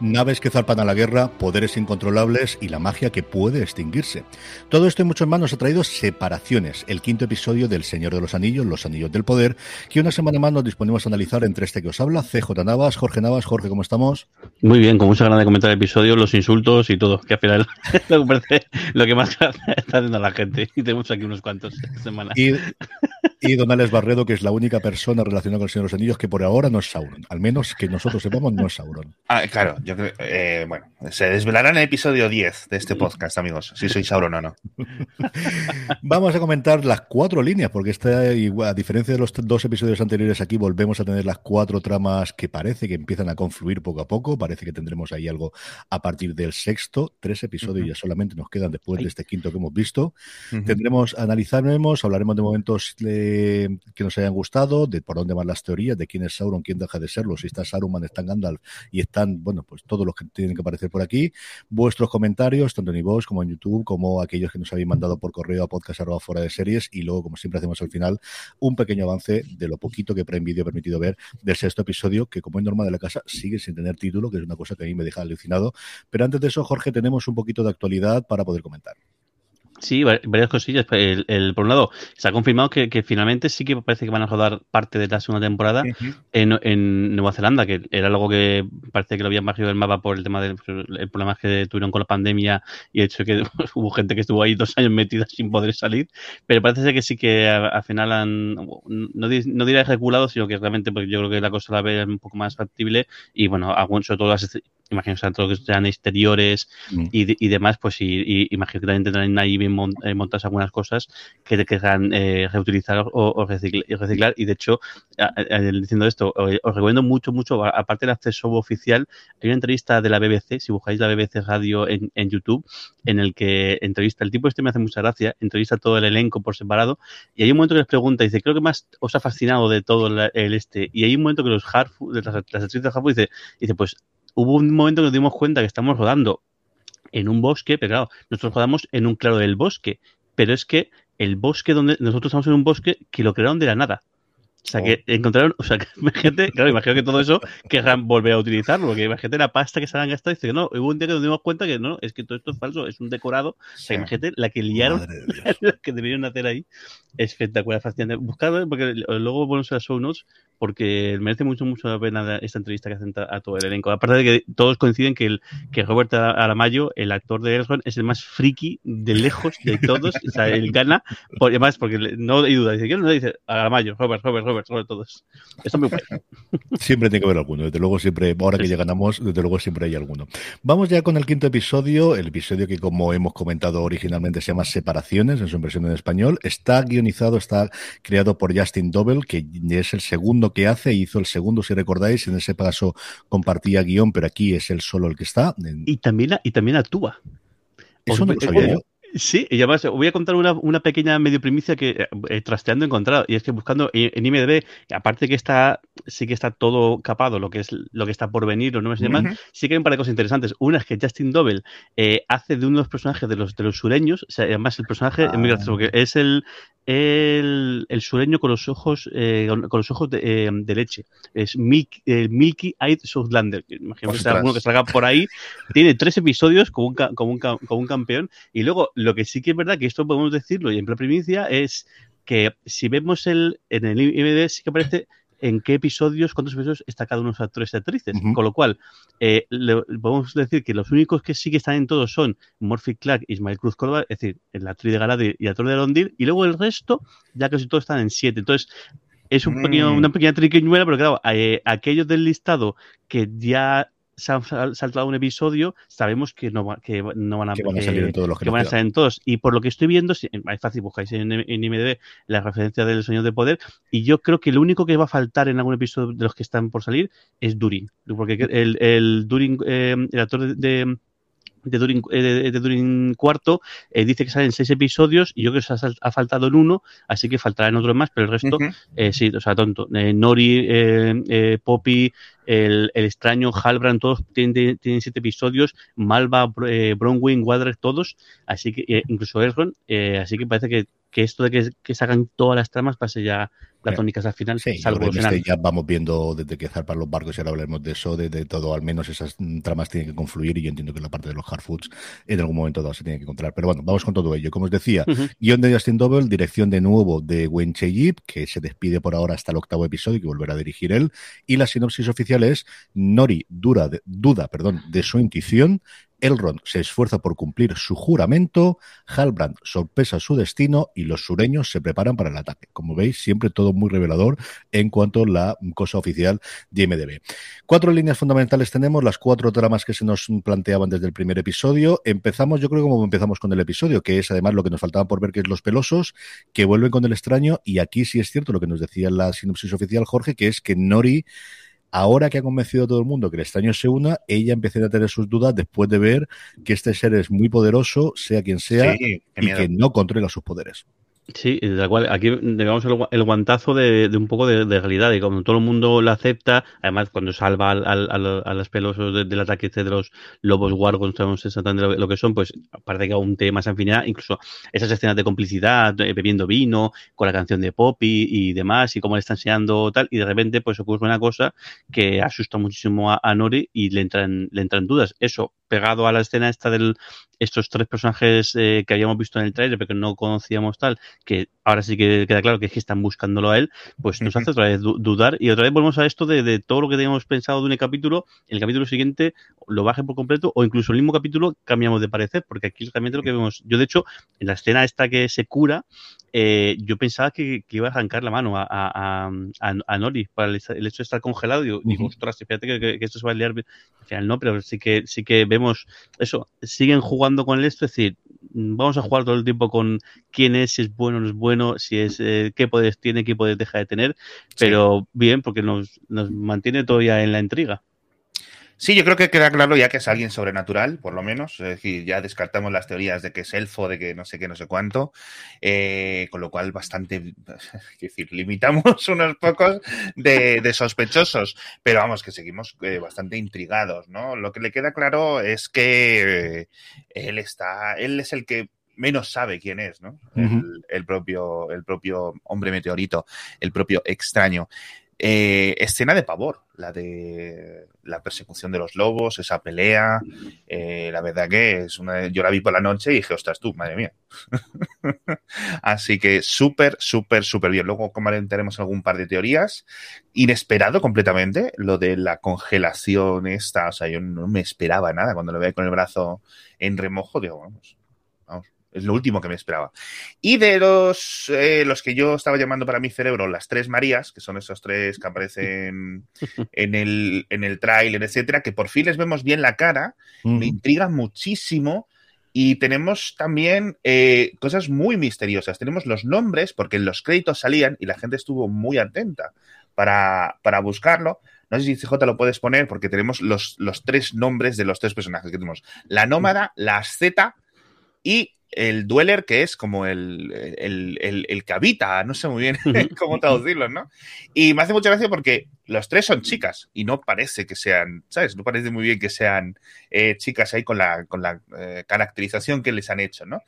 Naves que zarpan a la guerra, poderes incontrolables y la magia que puede extinguirse. Todo esto y mucho más nos ha traído Separaciones, el quinto episodio del Señor de los Anillos, Los Anillos del Poder, que una semana más nos disponemos a analizar entre este que os habla, CJ Navas, Jorge Navas. Jorge, ¿cómo estamos? Muy bien, con mucha ganas de comentar el episodio, los insultos y todo, que al final lo que, parece, lo que más está haciendo la gente. Y tenemos aquí unos cuantos esta semana. Y, y Don Alex Barredo, que es la única persona relacionada con el Señor de los Anillos que por ahora no es Sauron. Al menos que nosotros sepamos, no es Sauron. Ah, claro, yo creo, eh, bueno, se desvelará en el episodio 10 de este podcast, amigos, si sois Sauron o no. Vamos a comentar las cuatro líneas, porque esta, a diferencia de los dos episodios anteriores, aquí volvemos a tener las cuatro tramas que parece que empiezan a confluir poco a poco. Parece que tendremos ahí algo a partir del sexto. Tres episodios ya solamente nos quedan después de este quinto que hemos visto. Tendremos, analizaremos, hablaremos de momentos eh, que nos hayan gustado, de por dónde van las teorías, de quién es Sauron, quién deja de serlo, si está Saruman, está Gandalf y están, bueno, pues todos los que tienen que aparecer por aquí. Vuestros comentarios, tanto en iVoox como en YouTube, como aquellos que nos habéis mandado por correo a podcast arroba fuera de series y luego, como siempre hacemos al final, un pequeño avance de lo poquito que Prime Video ha permitido ver del sexto episodio, que como es norma de la casa, sigue sin tener título, que es una cosa que a mí me deja alucinado. Pero antes de eso, Jorge, tenemos un poquito de actualidad para poder comentar. Sí, va- varias cosillas. El, el- por un lado, se ha confirmado que, que finalmente sí que parece que van a rodar parte de la segunda temporada en, en Nueva Zelanda, que era algo que parece que lo habían bajado del mapa por el tema del el problema que tuvieron con la pandemia y el hecho de que hubo gente que estuvo ahí dos años metida sin poder salir. Pero parece ser que sí que al final han, no, no diré reculado, sino que realmente pues, yo creo que la cosa la ve un poco más factible y bueno, algún- sobre todo las imagino que sean todo lo que sean exteriores Mm. y, y demás, pues y, y imagino que también tendrán ahí bien eh, montadas algunas cosas que te querrán eh, reutilizar o, o recicl- y reciclar. Y de hecho, a- a- diciendo esto, os recomiendo mucho, mucho, aparte del acceso oficial, hay una entrevista de la BBC, si buscáis la BBC Radio en, en YouTube, en el que entrevista, el tipo este me hace mucha gracia, entrevista a todo el elenco por separado, y hay un momento que les pregunta, dice, creo que más os ha fascinado de todo la- el este, y hay un momento que los Hartford, las, las actrices de Hartford, dice, dice, pues hubo un momento que nos dimos cuenta que estamos rodando en un bosque, pero claro, nosotros rodamos en un claro del bosque, pero es que el bosque donde nosotros estamos en un bosque que lo crearon de la nada. O sea, que encontraron, o sea, que imagínate, claro, imagino que todo eso querrán volver a utilizarlo, porque imagínate la pasta que se han gastado y dice que no, hubo un día que nos dimos cuenta que no, es que todo esto es falso, es un decorado. O sea, imagínate la que liaron, de la que debieron hacer ahí. Espectacular, fascinante. Buscadlo, ¿eh? porque luego ponemos a las show notes, porque merece mucho, mucho la pena esta entrevista que hacen a todo el elenco. Aparte de que todos coinciden que, el, que Robert Aramayo, el actor de Elrond, es el más friki de lejos de todos. o sea, él gana, por, además, porque no hay duda. Dice, ¿quién no dice? Aramayo, Robert, Robert, Robert, Robert, todos. Esto es muy bueno. Siempre tiene que haber alguno, desde luego siempre, ahora que ya ganamos, desde luego siempre hay alguno. Vamos ya con el quinto episodio, el episodio que como hemos comentado originalmente se llama Separaciones, en su versión en español. Está guionizado, está creado por Justin Dobell, que es el segundo que hace, hizo el segundo si recordáis, en ese paso compartía guion, pero aquí es él solo el que está. Y también, y también actúa. Eso no lo sabía yo. Sí, y además voy a contar una, una pequeña medio primicia que eh, trasteando he encontrado. Y es que buscando en IMDb, aparte que está, sí que está todo capado, lo que es lo que está por venir, o no sé demás, sí que hay un par de cosas interesantes. Una es que Justin Doble eh, hace de uno de los personajes de los de los sureños, o sea, además el personaje es muy gracioso, porque es el, el, el sureño con los ojos, eh, con, con los ojos de, eh, de leche. Es Milky, eh, Milky Eyed Southlander. Imagino que sea Ostras. alguno que salga por ahí. Tiene tres episodios como un, como un, como un campeón. Y luego, lo que sí que es verdad, que esto podemos decirlo y en plan primicia, es que si vemos el, en el IMDb sí que aparece en qué episodios, cuántos episodios está cada uno de los actores y actrices. Con lo cual, eh, le- podemos decir que los únicos que sí que están en todos son Murphy Clark y Ismael Cruz Córdoba, es decir, la actriz de Galadriel y el actor de Arondil, y luego el resto, ya casi todos están en siete. Entonces, es un pequeño, Mm. una pequeña triquiñuela, pero claro, eh, aquellos del listado que ya se han sal- saltado un episodio, sabemos que no, va- que no van a, Que van a salir en todos los que van a estar en todos. Y por lo que estoy viendo, si, es fácil, buscáis en, en IMDb la referencia del Sueño de Poder. Y yo creo que lo único que va a faltar en algún episodio de los que están por salir es Durin. Porque el, el Durin, eh, el actor de. de de Durin, eh, de, Durin cuarto eh, dice que salen seis episodios y yo creo que se ha, faltado en uno así que faltará en otro más pero el resto eh, sí, o sea, tonto. Eh, Nori, eh, eh, Poppy, el, el extraño, Halbrand, todos tienen, tienen siete episodios. Malva, Br- eh, Bronwyn, Wadrer, todos. Así que, eh, incluso eh, así que parece que, que esto de que, que sacan todas las tramas pase ya la Sí. tónica final, Sí, salvo el final. este ya vamos viendo desde que zarpan los barcos y ahora hablaremos de eso, de, de todo, al menos esas mm, tramas tienen que confluir y yo entiendo que la parte de los hard foods en algún momento dado se tiene que encontrar. Pero bueno, vamos con todo ello. Como os decía, Ujú. guion de Justin Double, dirección de nuevo de Wen Cheyip, que se despide por ahora hasta el octavo episodio y que volverá a dirigir él. Y la sinopsis oficial es Nori dura de- duda perdón, de su intuición, Elrond se esfuerza por cumplir su juramento, Halbrand sorpresa su destino y los sureños se preparan para el ataque. Como veis, siempre todo muy revelador en cuanto a la cosa oficial de MDB. Cuatro líneas fundamentales tenemos, las cuatro tramas que se nos planteaban desde el primer episodio. Empezamos, yo creo, como empezamos con el episodio, que es además lo que nos faltaba por ver, que es los pelosos, que vuelven con el extraño, y aquí sí es cierto lo que nos decía la sinopsis oficial Jorge, que es que Nori ahora que ha convencido a todo el mundo que el extraño se una, ella empieza a tener sus dudas después de ver que este ser es muy poderoso, sea quien sea, Sí, y que no controla sus poderes. Sí, la cual aquí digamos el, gua- el guantazo de, un poco de, realidad y como todo el mundo lo acepta, además cuando salva al, al, al- a los pelosos de- del ataque este de los lobos wargons, sabemos exactamente lo, lo que son, pues parece que aún tiene más afinidad, incluso esas escenas de complicidad, eh, bebiendo vino, con la canción de Poppy y demás, y cómo le está enseñando tal, y de repente pues ocurre una cosa que asusta muchísimo a, a Nori y le entran, le entran dudas. Eso, pegado a la escena esta del estos tres personajes eh, que habíamos visto en el trailer pero que no conocíamos tal, que ahora sí que queda claro que es que están buscándolo a él, pues nos hace otra vez du- dudar y otra vez volvemos a esto de, de todo lo que teníamos pensado de un capítulo, el capítulo siguiente lo baje por completo o incluso el mismo capítulo cambiamos de parecer, porque aquí realmente lo que vemos, yo de hecho, en la escena esta que se cura, eh, yo pensaba que, que iba a arrancar la mano a, a, a, a- Nori para el, el hecho de estar congelado. Digo, digo, Ujú. ostras, fíjate que, que- que esto se va a liar. bien". Al final no, pero sí que, sí que vemos eso. Siguen jugando con esto, es decir, vamos a jugar todo el tiempo con quién es, si es bueno o no es bueno, si es eh, qué poderes tiene, qué poderes deja de tener, pero bien, porque nos, nos mantiene todavía en la intriga. Sí, yo creo que queda claro ya que es alguien sobrenatural, por lo menos. Es decir, ya descartamos las teorías de que es elfo, de que no sé qué, no sé cuánto. Eh, con lo cual, bastante. Es decir, limitamos unos pocos de, de sospechosos. Pero vamos, que seguimos eh, bastante intrigados, ¿no? Lo que le queda claro es que eh, él está. Él es el que menos sabe quién es, ¿no? el propio, el propio hombre meteorito, el propio extraño. Eh, escena de pavor, la de la persecución de los lobos, esa pelea. eh, la verdad que es una. Yo la vi por la noche y dije, ostras, tú, madre mía. Así que súper, súper, súper bien. Luego comentaremos algún par de teorías. Inesperado completamente, lo de la congelación esta. O sea, yo no me esperaba nada cuando lo veía con el brazo en remojo. Digo, vamos. Es lo último que me esperaba. Y de los, eh, los que yo estaba llamando para mi cerebro las tres Marías, que son esos tres que aparecen en el, en el tráiler, etcétera, que por fin les vemos bien la cara, me intriga muchísimo. Y tenemos también eh, cosas muy misteriosas. Tenemos los nombres, porque en los créditos salían y la gente estuvo muy atenta para, para buscarlo. No sé si CJ lo puedes poner, porque tenemos los, los tres nombres de los tres personajes que tenemos. La nómada, la asceta y el Dweller, que es como el, el, el, el que habita, no sé muy bien cómo traducirlo, ¿no? Y me hace mucha gracia porque los tres son chicas y no parece que sean, ¿sabes? No parece muy bien que sean eh, chicas ahí con la, con la eh, caracterización que les han hecho, ¿no?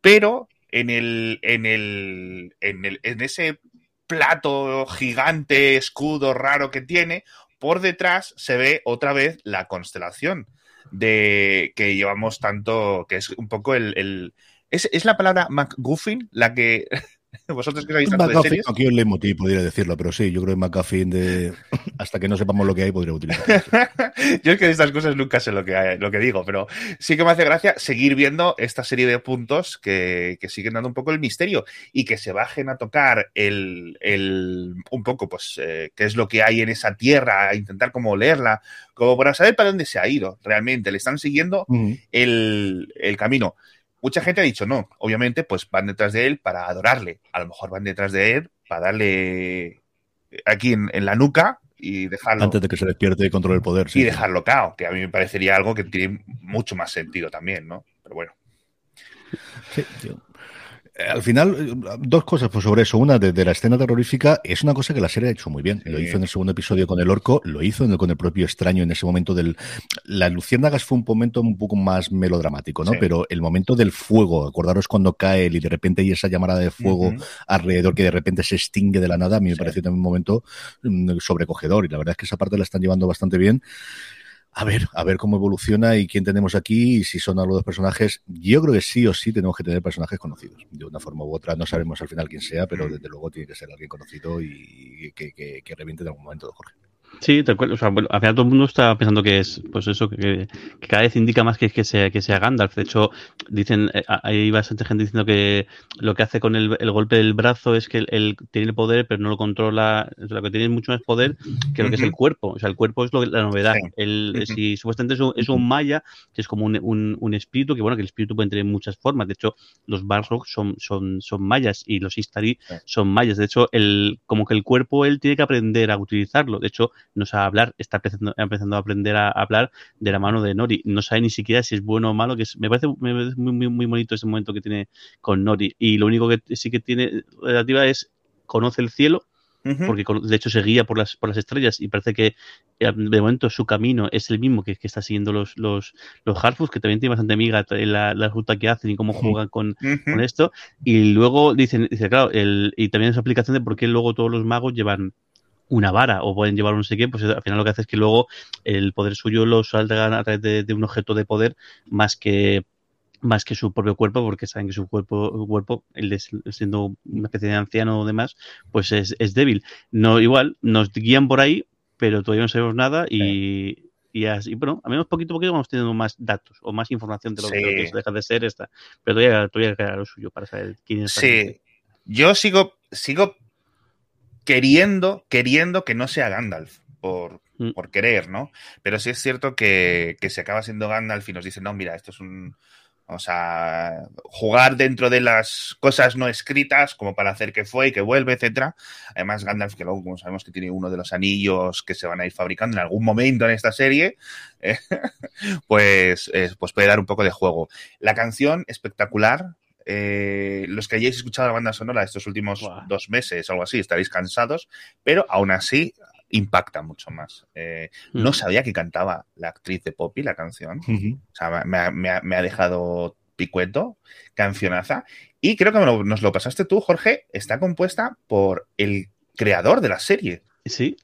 Pero en el, en el, en el, en ese plato gigante, escudo raro que tiene, por detrás se ve otra vez la constelación de que llevamos tanto, que es un poco el... el ¿es, ¿Es la palabra McGuffin la que Vosotros que sabéis tanto de series. Aquí el leitmotiv podría decirlo, pero sí, yo creo que McAfee de hasta que no sepamos lo que hay podría utilizar. yo es que de estas cosas nunca sé lo que, hay, lo que digo, pero sí que me hace gracia seguir viendo esta serie de puntos que, que siguen dando un poco el misterio y que se bajen a tocar el, el un poco, pues, eh, qué es lo que hay en esa tierra, a intentar como leerla, como para saber para dónde se ha ido realmente. Le están siguiendo uh -huh. el, el camino. Mucha gente ha dicho no, obviamente, pues van detrás de él para adorarle. A lo mejor van detrás de él para darle aquí en, en la nuca y dejarlo. Antes de que se despierte y controle el poder. Sí, y dejarlo cao, que a mí me parecería algo que tiene mucho más sentido también, ¿no? Pero bueno. Sí, al final, dos cosas pues, sobre eso. Una, de, de, la escena terrorífica, es una cosa que la serie ha hecho muy bien. Sí. Lo hizo en el segundo episodio con el orco, lo hizo en el, con el propio extraño en ese momento del... La Luciérnagas fue un momento un poco más melodramático, ¿no? Sí. Pero el momento del fuego, acordaros cuando cae él y de repente hay esa llamada de fuego uh -huh. alrededor que de repente se extingue de la nada, a mí me sí. pareció también un momento mm, sobrecogedor y la verdad es que esa parte la están llevando bastante bien a ver, a ver cómo evoluciona y quién tenemos aquí y si son algo de personajes. Yo creo que sí o sí tenemos que tener personajes conocidos. De una forma u otra, no sabemos al final quién sea, pero desde luego tiene que ser alguien conocido y que, que, que reviente en algún momento, Jorge. Sí, tal cual. O sea, bueno, al final todo el mundo está pensando que es, pues eso, que, que cada vez indica más que, que, sea, que sea Gandalf. De hecho, dicen, eh, hay bastante gente diciendo que lo que hace con el, el golpe del brazo es que él, tiene el poder, pero no lo controla. O sea, lo que tiene mucho más poder que lo que es el cuerpo. O sea, el cuerpo es lo, la novedad. Sí. El, uh -huh. Si supuestamente es un, es un, maya, que es como un, un, un, espíritu, que bueno, que el espíritu puede tener muchas formas. De hecho, los Balrog son, son, son mayas y los Istari sí. son mayas. De hecho, el, como que el cuerpo él tiene que aprender a utilizarlo. De hecho, no sabe hablar, está empezando, empezando a aprender a, hablar de la mano de Nori. No sabe ni siquiera si es bueno o malo, que es, me, parece, me parece muy, muy, muy bonito ese momento que tiene con Nori. Y lo único que sí que tiene relativa es conoce el cielo, porque de hecho se guía por las, por las estrellas y parece que eh, de momento su camino es el mismo que, que está siguiendo los, los, los Harfus, que también tiene bastante amiga la, la ruta que hacen y cómo juegan con, uh -huh. con esto. Y luego dicen, dice, claro, el, y también esa aplicación de por qué luego todos los magos llevan una vara o pueden llevar un no sé qué, pues al final lo que hace es que luego el poder suyo lo salgan a través de, de, un objeto de poder más que más que su propio cuerpo, porque saben que su cuerpo, cuerpo el de, siendo una especie de anciano o demás, pues es, es, débil. No, igual, nos guían por ahí, pero todavía no sabemos nada y, sí. y así, bueno, a menos poquito a poquito vamos teniendo más datos o más información de lo, sí. de lo que deja de ser esta. Pero todavía, todavía queda lo suyo para saber quién es. Sí, yo sigo, sigo queriendo, queriendo que no sea Gandalf, por, mm. por querer, ¿no? Pero sí es cierto que, que se acaba siendo Gandalf y nos dice, no, mira, esto es un, Vamos a jugar dentro de las cosas no escritas, como para hacer que fue y que vuelve, etcétera. Además, Gandalf, que luego, como sabemos que tiene uno de los anillos que se van a ir fabricando en algún momento en esta serie, eh, pues, eh, pues puede dar un poco de juego. La canción, espectacular. Eh, los que hayáis escuchado la banda sonora estos últimos wow. dos meses o algo así, estaréis cansados, pero aún así impacta mucho más. Eh, mm. No sabía que cantaba la actriz de Poppy la canción. Uh -huh. O sea, me, me, me, ha dejado picueto, cancionaza. Y creo que nos lo pasaste tú, Jorge. Está compuesta por el creador de la serie. Sí,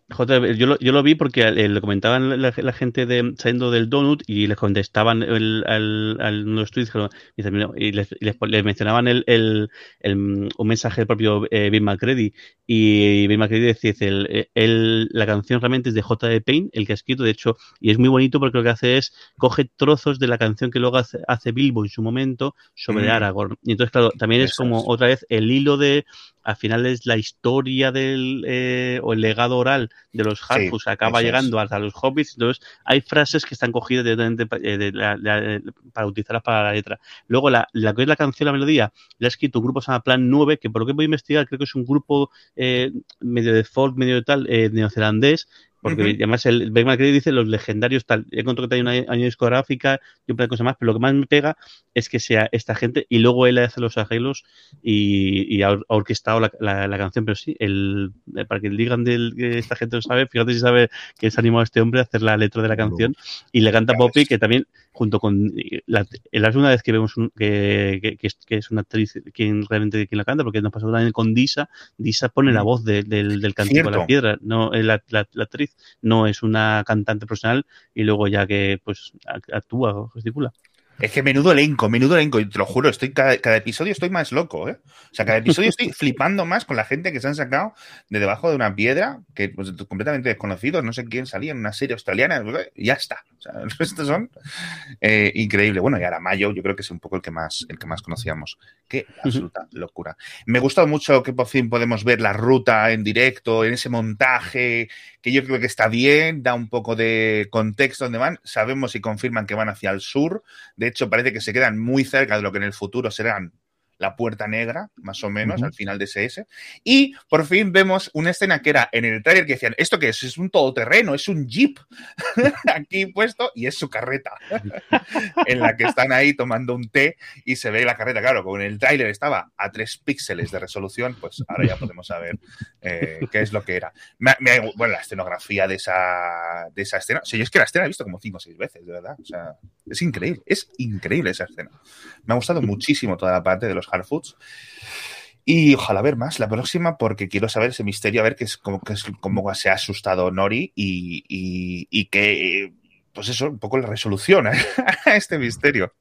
yo lo, yo lo vi porque eh, le comentaban la, la, gente de saliendo del Donut y les contestaban el, al, al, los tweets y les, les, les mencionaban el, el, el, un mensaje del propio eh, Bill McCready y Bill McCready decía el, el, la canción realmente es de J.D. Payne, el que ha escrito, de hecho, y es muy bonito porque lo que hace es coge trozos de la canción que luego hace, hace Bilbo en su momento sobre mm. Aragorn. Y entonces, claro, también es como es. otra vez el hilo de al final es la historia del eh, o el legado oral de los Harfus sí, acaba llegando es. hasta los hobbits entonces hay frases que están cogidas directamente de, de, de, para utilizarlas para la letra luego la, la que es la canción la melodía la ha escrito un grupo que se llama Plan 9 que por lo que voy a investigar creo que es un grupo eh, medio de folk medio de tal eh, neozelandés Porque además el Ben McCready dice los legendarios tal. He encontrado que hay una año discográfica y un par de cosas más, pero lo que más me pega es que sea esta gente y luego él hace los arreglos y, y ha, or- ha orquestado la, la- la canción. Pero sí, el, eh, para que digan del, que esta gente lo sabe, fíjate si sabe que se ha animado a este hombre a hacer la letra de la canción y le canta Poppy, que también, junto con la, la segunda vez que vemos un- que, que- que es, que es una actriz quien realmente quien la canta, porque nos pasó también con Disa. Disa pone la voz de- del, del cantico de la piedra, no eh, la, la- la actriz no es una cantante profesional y luego ya que pues ac- actúa o gesticula. Es que menudo elenco, menudo elenco, y te lo juro, estoy cada, cada episodio estoy más loco, ¿eh? O sea, cada episodio estoy flipando más con la gente que se han sacado de debajo de una piedra, que pues, completamente desconocidos, no sé quién salía en una serie australiana, y ya está. O sea, estos son eh, increíbles. Bueno, y ahora Mayo, yo creo que es un poco el que más, el que más conocíamos. Qué absoluta locura. Me gustó mucho que por fin podemos ver la ruta en directo, en ese montaje, que yo creo que está bien, da un poco de contexto donde van. Sabemos y confirman que van hacia el sur. De hecho, parece que se quedan muy cerca de lo que en el futuro serán la puerta negra, más o menos, Ujú. al final de SS. Y por fin vemos una escena que era en el trailer que decían, ¿esto qué es? Es un todoterreno, es un jeep aquí puesto y es su carreta, en la que están ahí tomando un té y se ve la carreta. Claro, como en el tráiler estaba a tres píxeles de resolución, pues ahora ya podemos saber eh, qué es lo que era. Me- me- bueno, la escenografía de esa, de esa escena, o sea, yo es que la escena la he visto como cinco o seis veces, de verdad. O sea, es increíble, es increíble esa escena. Me ha gustado muchísimo toda la parte de los hard foods. Y ojalá ver más la próxima porque quiero saber ese misterio, a ver qué es cómo, qué se ha asustado Nori y, y, y que, pues eso, un poco la resolución a este misterio.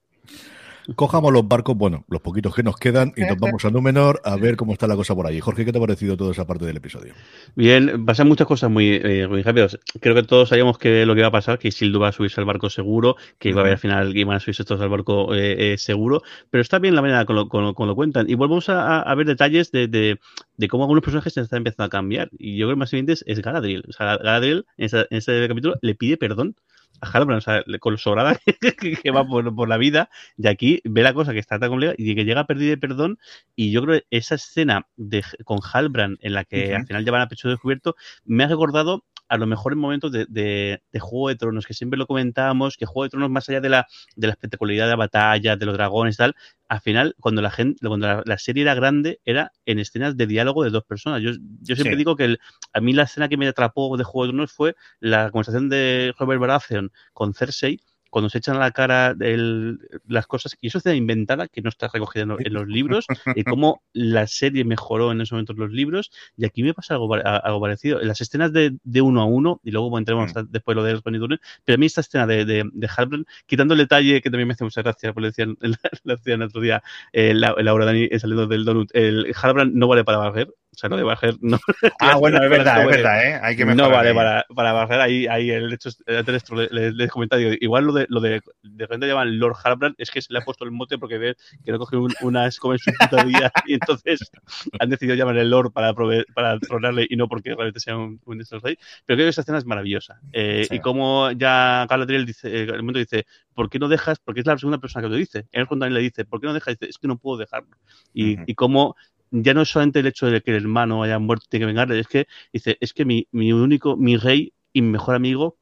Cojamos los barcos, bueno, los poquitos que nos quedan, y nos vamos a Númenor a ver cómo está la cosa por ahí. Jorge, ¿qué te ha parecido toda esa parte del episodio? Bien, pasan muchas cosas muy, eh, muy rápidas. Creo que todos sabíamos que lo que iba a pasar, que Isildur va a subirse al barco seguro, que iba a haber al final que iban a subirse todos al barco eh, eh, seguro, pero está bien la manera con lo, con lo, con lo cuentan. Y volvemos a, a ver detalles de, de, de, cómo algunos personajes se están empezando a cambiar. Y yo creo que más evidente es, es Galadriel. O sea, Galadriel en, esa, en este capítulo le pide perdón a Halbrand, o sea, con lo sobrada que, va por, por, la vida, y aquí ve la cosa que está tan compleja y que llega a pedir perdón, y yo creo que esa escena de, con Halbrand en la que uh -huh. al final llevan a pecho descubierto, me ha recordado a los mejores momentos de, de, de, Juego de Tronos, que siempre lo comentábamos, que Juego de Tronos, más allá de la, de la espectacularidad de la batalla, de los dragones y tal, al final, cuando la gente, cuando la, la, serie era grande, era en escenas de diálogo de dos personas. Yo, yo siempre sí. digo que el, a mí la escena que me atrapó de Juego de Tronos fue la conversación de Robert Baratheon con Cersei, cuando se echan a la cara el, las cosas, y eso es de inventada, que no está recogida en, en, los libros, y cómo la serie mejoró en esos momentos los libros, y aquí me pasa algo, algo parecido. En las escenas de, de, uno a uno, y luego entremos mm. después lo de los Turner, pero a mí esta escena de, de, de quitando el detalle que también me hace mucha gracia, porque decían, la decían el otro día, eh, Laura Dani saliendo del Donut, el Halbrand no vale para barrer, o sea, lo de barrer no. Ah, bueno, es verdad, es verdad, ¿eh? Hay que No vale para, para barrer, ahí, ahí el hecho, el texto le, le, le comentado, igual lo de, lo de, de repente llaman Lord Halbrand, es que se le ha puesto el mote porque ve que no coge un, unas como en su puta vida y entonces han decidido llamar el Lord para, proveer, para tronarle y no porque realmente sea un, un rey. Pero creo que esa escena es maravillosa. Eh, sí. Y como ya Galadriel dice, eh, el momento dice, ¿por qué no dejas? Porque es la segunda persona que lo dice. Él también le dice, ¿por qué no dejas? Dice, es que no puedo dejarlo. Y, uh -huh. y como ya no es solamente el hecho de que el hermano haya muerto tiene que vengarle, es que dice, es que mi, mi único, mi rey y mi mejor amigo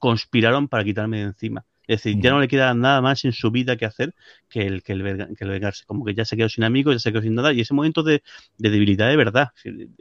conspiraron para quitarme de encima. Es decir, ya no le queda nada más en su vida que hacer que el, que el, que el vengarse. Como que ya se quedó sin amigos, ya se quedó sin nada. Y ese momento de, de debilidad de verdad.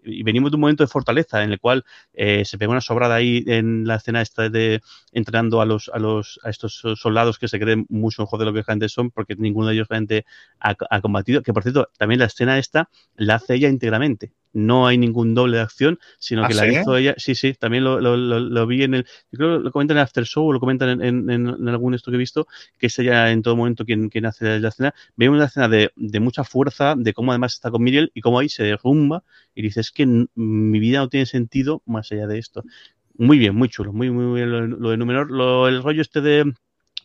Y venimos de un momento de fortaleza en el cual eh, se pega una sobrada ahí en la escena esta de entrenando a los, a los a estos soldados que se creen mucho mejor de lo que realmente son, porque ninguno de ellos realmente ha, ha combatido. Que por cierto, también la escena esta la hace ella íntegramente no hay ningún doble de acción, sino que ¿Ah, la ¿sí? hizo ella. Sí, sí, también lo, lo, lo, lo, vi en el. Yo creo que lo comentan en After Show, o lo comentan en, en, en, algún esto que he visto, que es ella en todo momento quien, quien hace la escena. Vemos una escena de, de, mucha fuerza, de cómo además está con Miriel y cómo ahí se derrumba y dice: Es que mi vida no tiene sentido más allá de esto. Muy bien, muy chulo, muy, muy bien lo, de Númenor. Lo, el rollo este de.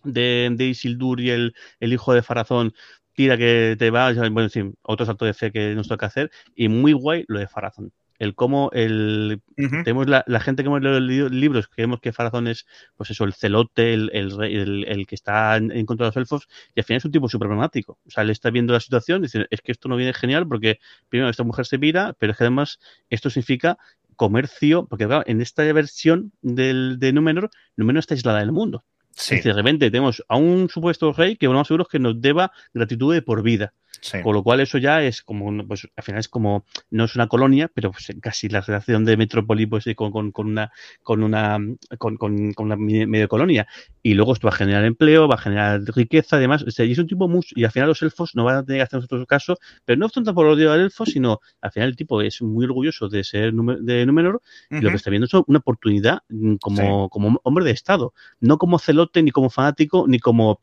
De, de Isildur y el, el hijo de Farazón, tira que te va, bueno, en fin, otro salto de fe que nos toca hacer, y muy guay lo de Farazón. El cómo el uh -huh. tenemos la, la, gente que hemos leído libros, creemos que Farazón es, pues eso, el celote, el, el, el, el que está en, en, contra de los elfos, y al final es un tipo súper problemático. O sea, él está viendo la situación, dice, es que esto no viene genial porque primero esta mujer se vira, pero es que además esto significa comercio, porque claro, en esta versión del, de Númenor, Númenor está aislada del mundo. Sí, de repente tenemos a un supuesto rey que lo más seguro es que nos deba gratitud de por vida. Sí. Con lo cual eso ya es como, pues al final es como, no es una colonia, pero pues, casi la relación de metrópoli pues, con, con- con una, con una, con, con- con una medio colonia. Y luego esto va a generar empleo, va a generar riqueza, además. O sea, y es un tipo muy, y al final los elfos no van a tener que hacer nosotros caso, pero no tanto por odio al elfo, sino al final el tipo es muy orgulloso de ser de Númenor y lo que está viendo es una oportunidad mm, como, como hombre de Estado, no como celote, ni como fanático, ni como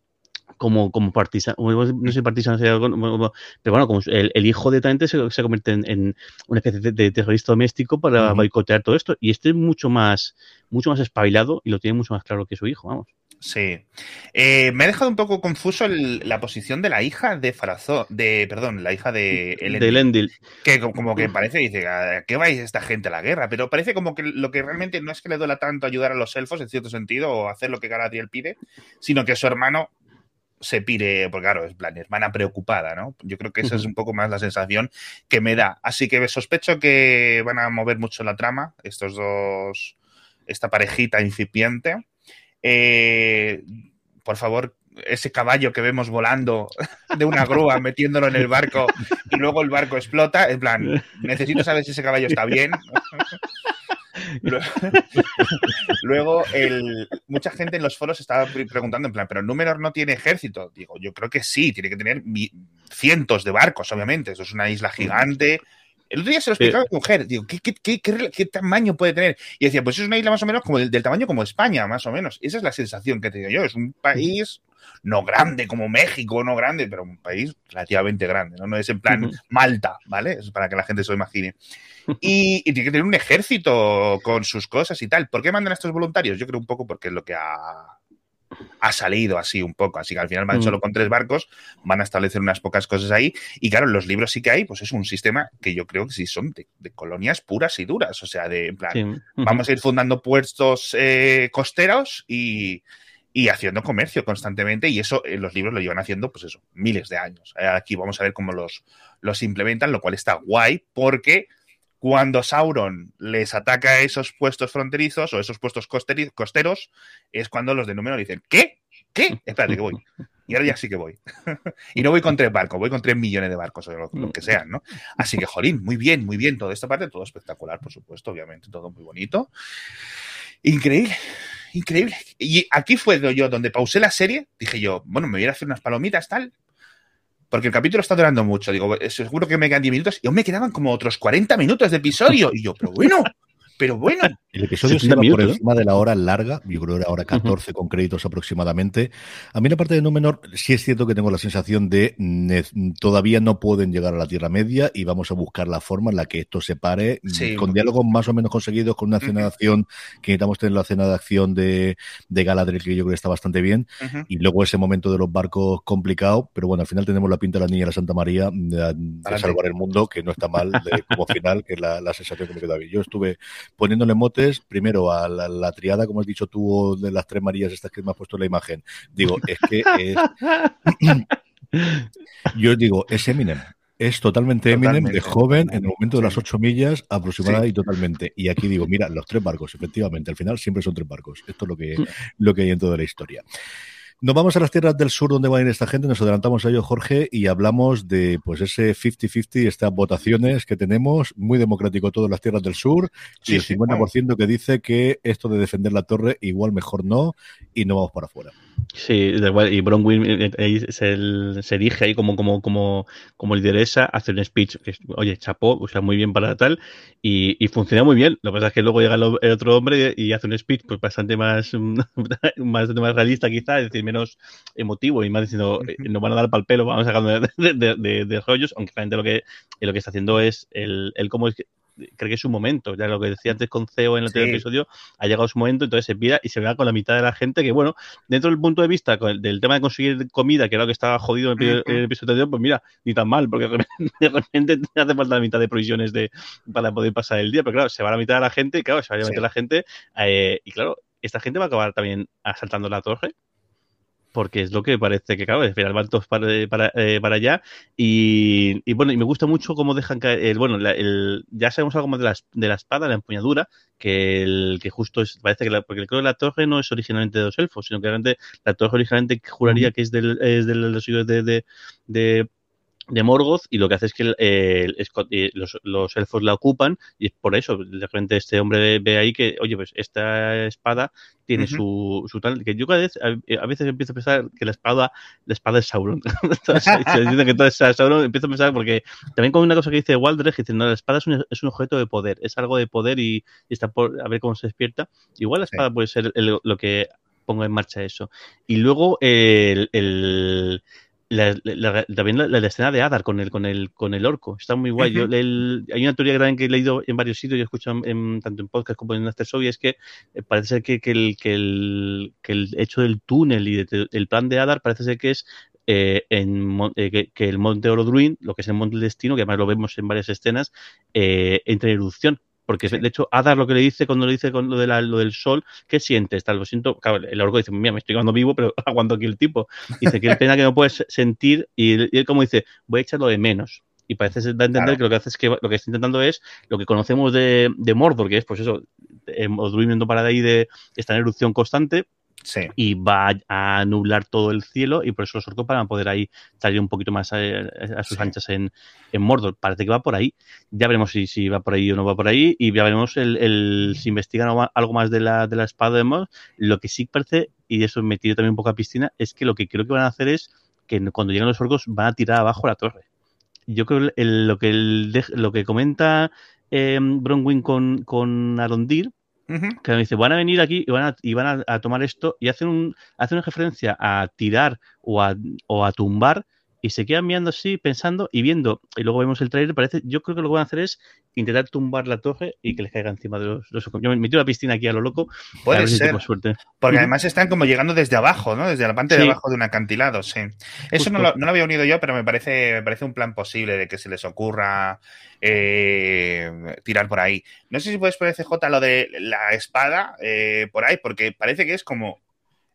como, como partisano, no sé como- pero bueno, como el, el hijo de Tante se, se convierte en, en una especie de, de terrorista doméstico para Ujú. boicotear todo esto. Y este es mucho más, mucho más espabilado y lo tiene mucho más claro que su hijo, vamos. Sí. Eh, me ha dejado un poco confuso el- la posición de la hija de Farazón, de, perdón, la hija de Elendil, De Elendil. que co- como que parece, dice, ¿a qué vais esta gente a la guerra? Pero parece como que lo que realmente no es que le duela tanto ayudar a los elfos, en cierto sentido, o hacer lo que Galadriel pide, sino que su hermano se pire, porque claro, es plan, hermana preocupada, ¿no? Yo creo que esa es un poco más la sensación que me da. Así que sospecho que van a mover mucho la trama, estos dos, esta parejita incipiente. Eh, por favor, ese caballo que vemos volando de una grúa metiéndolo en el barco y luego el barco explota, en plan, necesito saber si ese caballo está bien. Luego, luego, el, mucha gente en los foros estaba pre- preguntando en plan, pero Númenor no tiene ejército. Digo, yo creo que sí, tiene que tener cientos de barcos, obviamente. Eso es una isla gigante. El otro día se lo explicaba a mi mujer. Digo, ¿qué, qué, qué, qué, tamaño puede tener? Y decía, pues es una isla más o menos como del, del tamaño como España, más o menos. Esa es la sensación que he tenido yo. Es un país no grande como México, no grande, pero un país relativamente grande, ¿no? No es en plan. Malta, ¿vale? Es para que la gente se lo imagine. Y, y tiene que tener un ejército con sus cosas y tal. ¿Por qué mandan a estos voluntarios? Yo creo un poco porque es lo que ha, ha salido así un poco. Así que al final van Mm. solo con tres barcos, van a establecer unas pocas cosas ahí. Y claro, los libros sí que hay, pues es un sistema que yo creo que sí son de, de colonias puras y duras. O sea, de en plan, Sí. Vamos a ir fundando puestos eh, costeros y, y haciendo comercio constantemente y eso en los libros lo llevan haciendo pues eso, miles de años. Eh, Aquí vamos a ver cómo los, los implementan, lo cual está guay porque cuando Sauron les ataca a esos puestos fronterizos o esos puestos costeros es cuando los de Númenor dicen ¿qué? ¿qué? Espérate que voy. Y ahora ya sí que voy. y no voy con tres barcos, voy con tres millones de barcos o lo, lo que sean, ¿no? Así que, jolín, muy bien, muy bien. Toda esta parte, todo espectacular, por supuesto, obviamente, todo muy bonito. Increíble, increíble. Y aquí fue yo donde pausé la serie, dije yo, bueno, me voy a hacer unas palomitas, tal. Porque el capítulo está durando mucho. Digo, "Eh, seguro que me quedan 10 minutos. Y aún me quedaban como otros 40 minutos de episodio. Y yo, pero bueno, pero bueno. El episodio se 70 iba por encima de la hora larga, yo creo que era hora 14 con créditos aproximadamente. A mí la parte de Númenor sí es cierto que tengo la sensación de todavía no pueden llegar a la Tierra Media y vamos a buscar la forma en la que esto se pare, Sí. con diálogos más o menos conseguidos, con una escena de acción, que necesitamos tener la escena de acción de, de Galadriel, que yo creo que está bastante bien, Ujú. y luego ese momento de los barcos complicado, pero bueno, al final tenemos la pinta de la niña de la Santa María de, de Adelante. salvar el mundo, que no está mal de- como final, que es la, la sensación que me queda bien. Yo estuve poniéndole motes primero a la, la triada, como has dicho tú, de las tres Marías, estas que me has puesto en la imagen. Digo, es que es. Yo os digo, es Eminem. Es totalmente Eminem Totalmente. de joven en el momento de las ocho millas aproximada Sí. y totalmente. Y aquí digo, mira, los tres barcos, efectivamente, al final siempre son tres barcos. Esto es lo que, lo que hay en toda la historia. Nos vamos a las tierras del sur donde va a ir esta gente, nos adelantamos a ello, Jorge, y hablamos de pues ese 50-50, estas votaciones que tenemos, muy democrático todo en las tierras del sur, Sí, y el sí. 50% que dice que esto de defender la torre igual mejor no, y no vamos para afuera. Sí, da igual, y Bronwyn eh, eh, se, se erige ahí como, como, como, como lideresa, hace un speech, que es, oye, chapó, o sea, muy bien para tal, y, y funciona muy bien. Lo que pasa es que luego llega el, otro hombre y, hace un speech pues bastante más, bastante más realista quizá, es decir, menos emotivo y más diciendo, eh, nos van a dar pal pelo, vamos sacando de, de, de- de- de rollos, aunque realmente lo que, lo que está haciendo es el, el cómo es que creo que es su momento, ya lo que decía antes con CEO en el anterior episodio, ha llegado su momento, entonces se pira y se va con la mitad de la gente que, bueno, dentro del punto de vista con el- del tema de conseguir comida, que era lo que estaba jodido en el, en el episodio anterior, pues mira, ni tan mal, porque de repente, de repente te hace falta la mitad de provisiones de, para poder pasar el día, pero claro, se va la mitad de la gente, y claro, se va la mitad Sí. de la gente, eh, y claro, esta gente va a acabar también asaltando la torre. Porque es lo que parece que, claro, al final van todos para, para, eh, para allá. Y, y, bueno, y me gusta mucho cómo dejan caer, el, bueno, la, el, ya sabemos algo más de la, de la espada, la empuñadura, que el que justo es, parece que la, porque creo que la torre no es originalmente de los elfos, sino que realmente la torre originalmente juraría que es del, es de los hijos de, de, de de Morgoth y lo que hace es que el, el, el, los, los, elfos la ocupan y es por eso, de repente este hombre ve ahí que, oye, pues esta espada tiene uh -huh. su, su tal, que yo cada vez, a, a, veces empiezo a pensar que la espada, la espada es Sauron. Entonces, dicen que todo es Sauron, empiezo a pensar porque también con una cosa que dice Waldreg, dice, no, la espada es un, es un objeto de poder, es algo de poder y, y, está por a ver cómo se despierta. Igual la espada sí. puede ser lo que ponga en marcha eso. Y luego el, el la, la, también la, la, escena de Adar con el, con el, con el orco. Está muy guay. Uh -huh. Yo, el, hay una teoría grande que he leído en varios sitios y he escuchado en, tanto en podcast como en After Show, y es que eh, parece ser que, que, el, que, el, que el hecho del túnel y de, el plan de Adar parece ser que es eh, en, eh, que, que, el monte Orodruin, lo que es el monte del destino, que además lo vemos en varias escenas, eh, entra en erupción. Porque sí. de hecho, Adar lo que le dice cuando le dice con lo, de la, lo del sol, ¿qué sientes? Tal, lo siento. Claro, el orco dice, mira, me estoy quedando vivo, pero aguanto aquí el tipo. Dice que pena que no puedes sentir, y, y él como dice, voy a echarlo de menos y parece da a entender claro. que lo que hace es que lo que está intentando es lo que conocemos de, de Mordor, que es pues eso, Oduin no para de ahí de estar en erupción constante, Sí. y va a nublar todo el cielo y por eso los orcos van a poder ahí salir un poquito más a, a sus sí. anchas en, en, Mordor. Parece que va por ahí. Ya veremos si, si, va por ahí o no va por ahí y ya veremos el, el si investigan algo más de la, de la espada de Mordor. Lo que sí parece, y eso me tiro también un poco a piscina, es que lo que creo que van a hacer es que cuando lleguen los orcos van a tirar abajo la torre. Yo creo que el, lo, que el, lo que comenta eh, Bronwyn con, con Arondir Uh -huh. Que dice, van a venir aquí y van a, y van a, a tomar esto y hacen, un, hacen una referencia a tirar o a, o a tumbar y se quedan mirando así, pensando y viendo. Y luego vemos el trailer, parece, yo creo que lo que van a hacer es intentar tumbar la torre y que les caiga encima de los, los Yo me metí la piscina aquí a lo loco. Puede ser. Si suerte. Porque además están como llegando desde abajo, ¿no? Desde la parte sí. de abajo de un acantilado, sí. Eso no lo, no lo, había unido yo, pero me parece, me parece un plan posible de que se les ocurra eh, tirar por ahí. No sé si puedes poner CJ lo de la espada eh, por ahí, porque parece que es como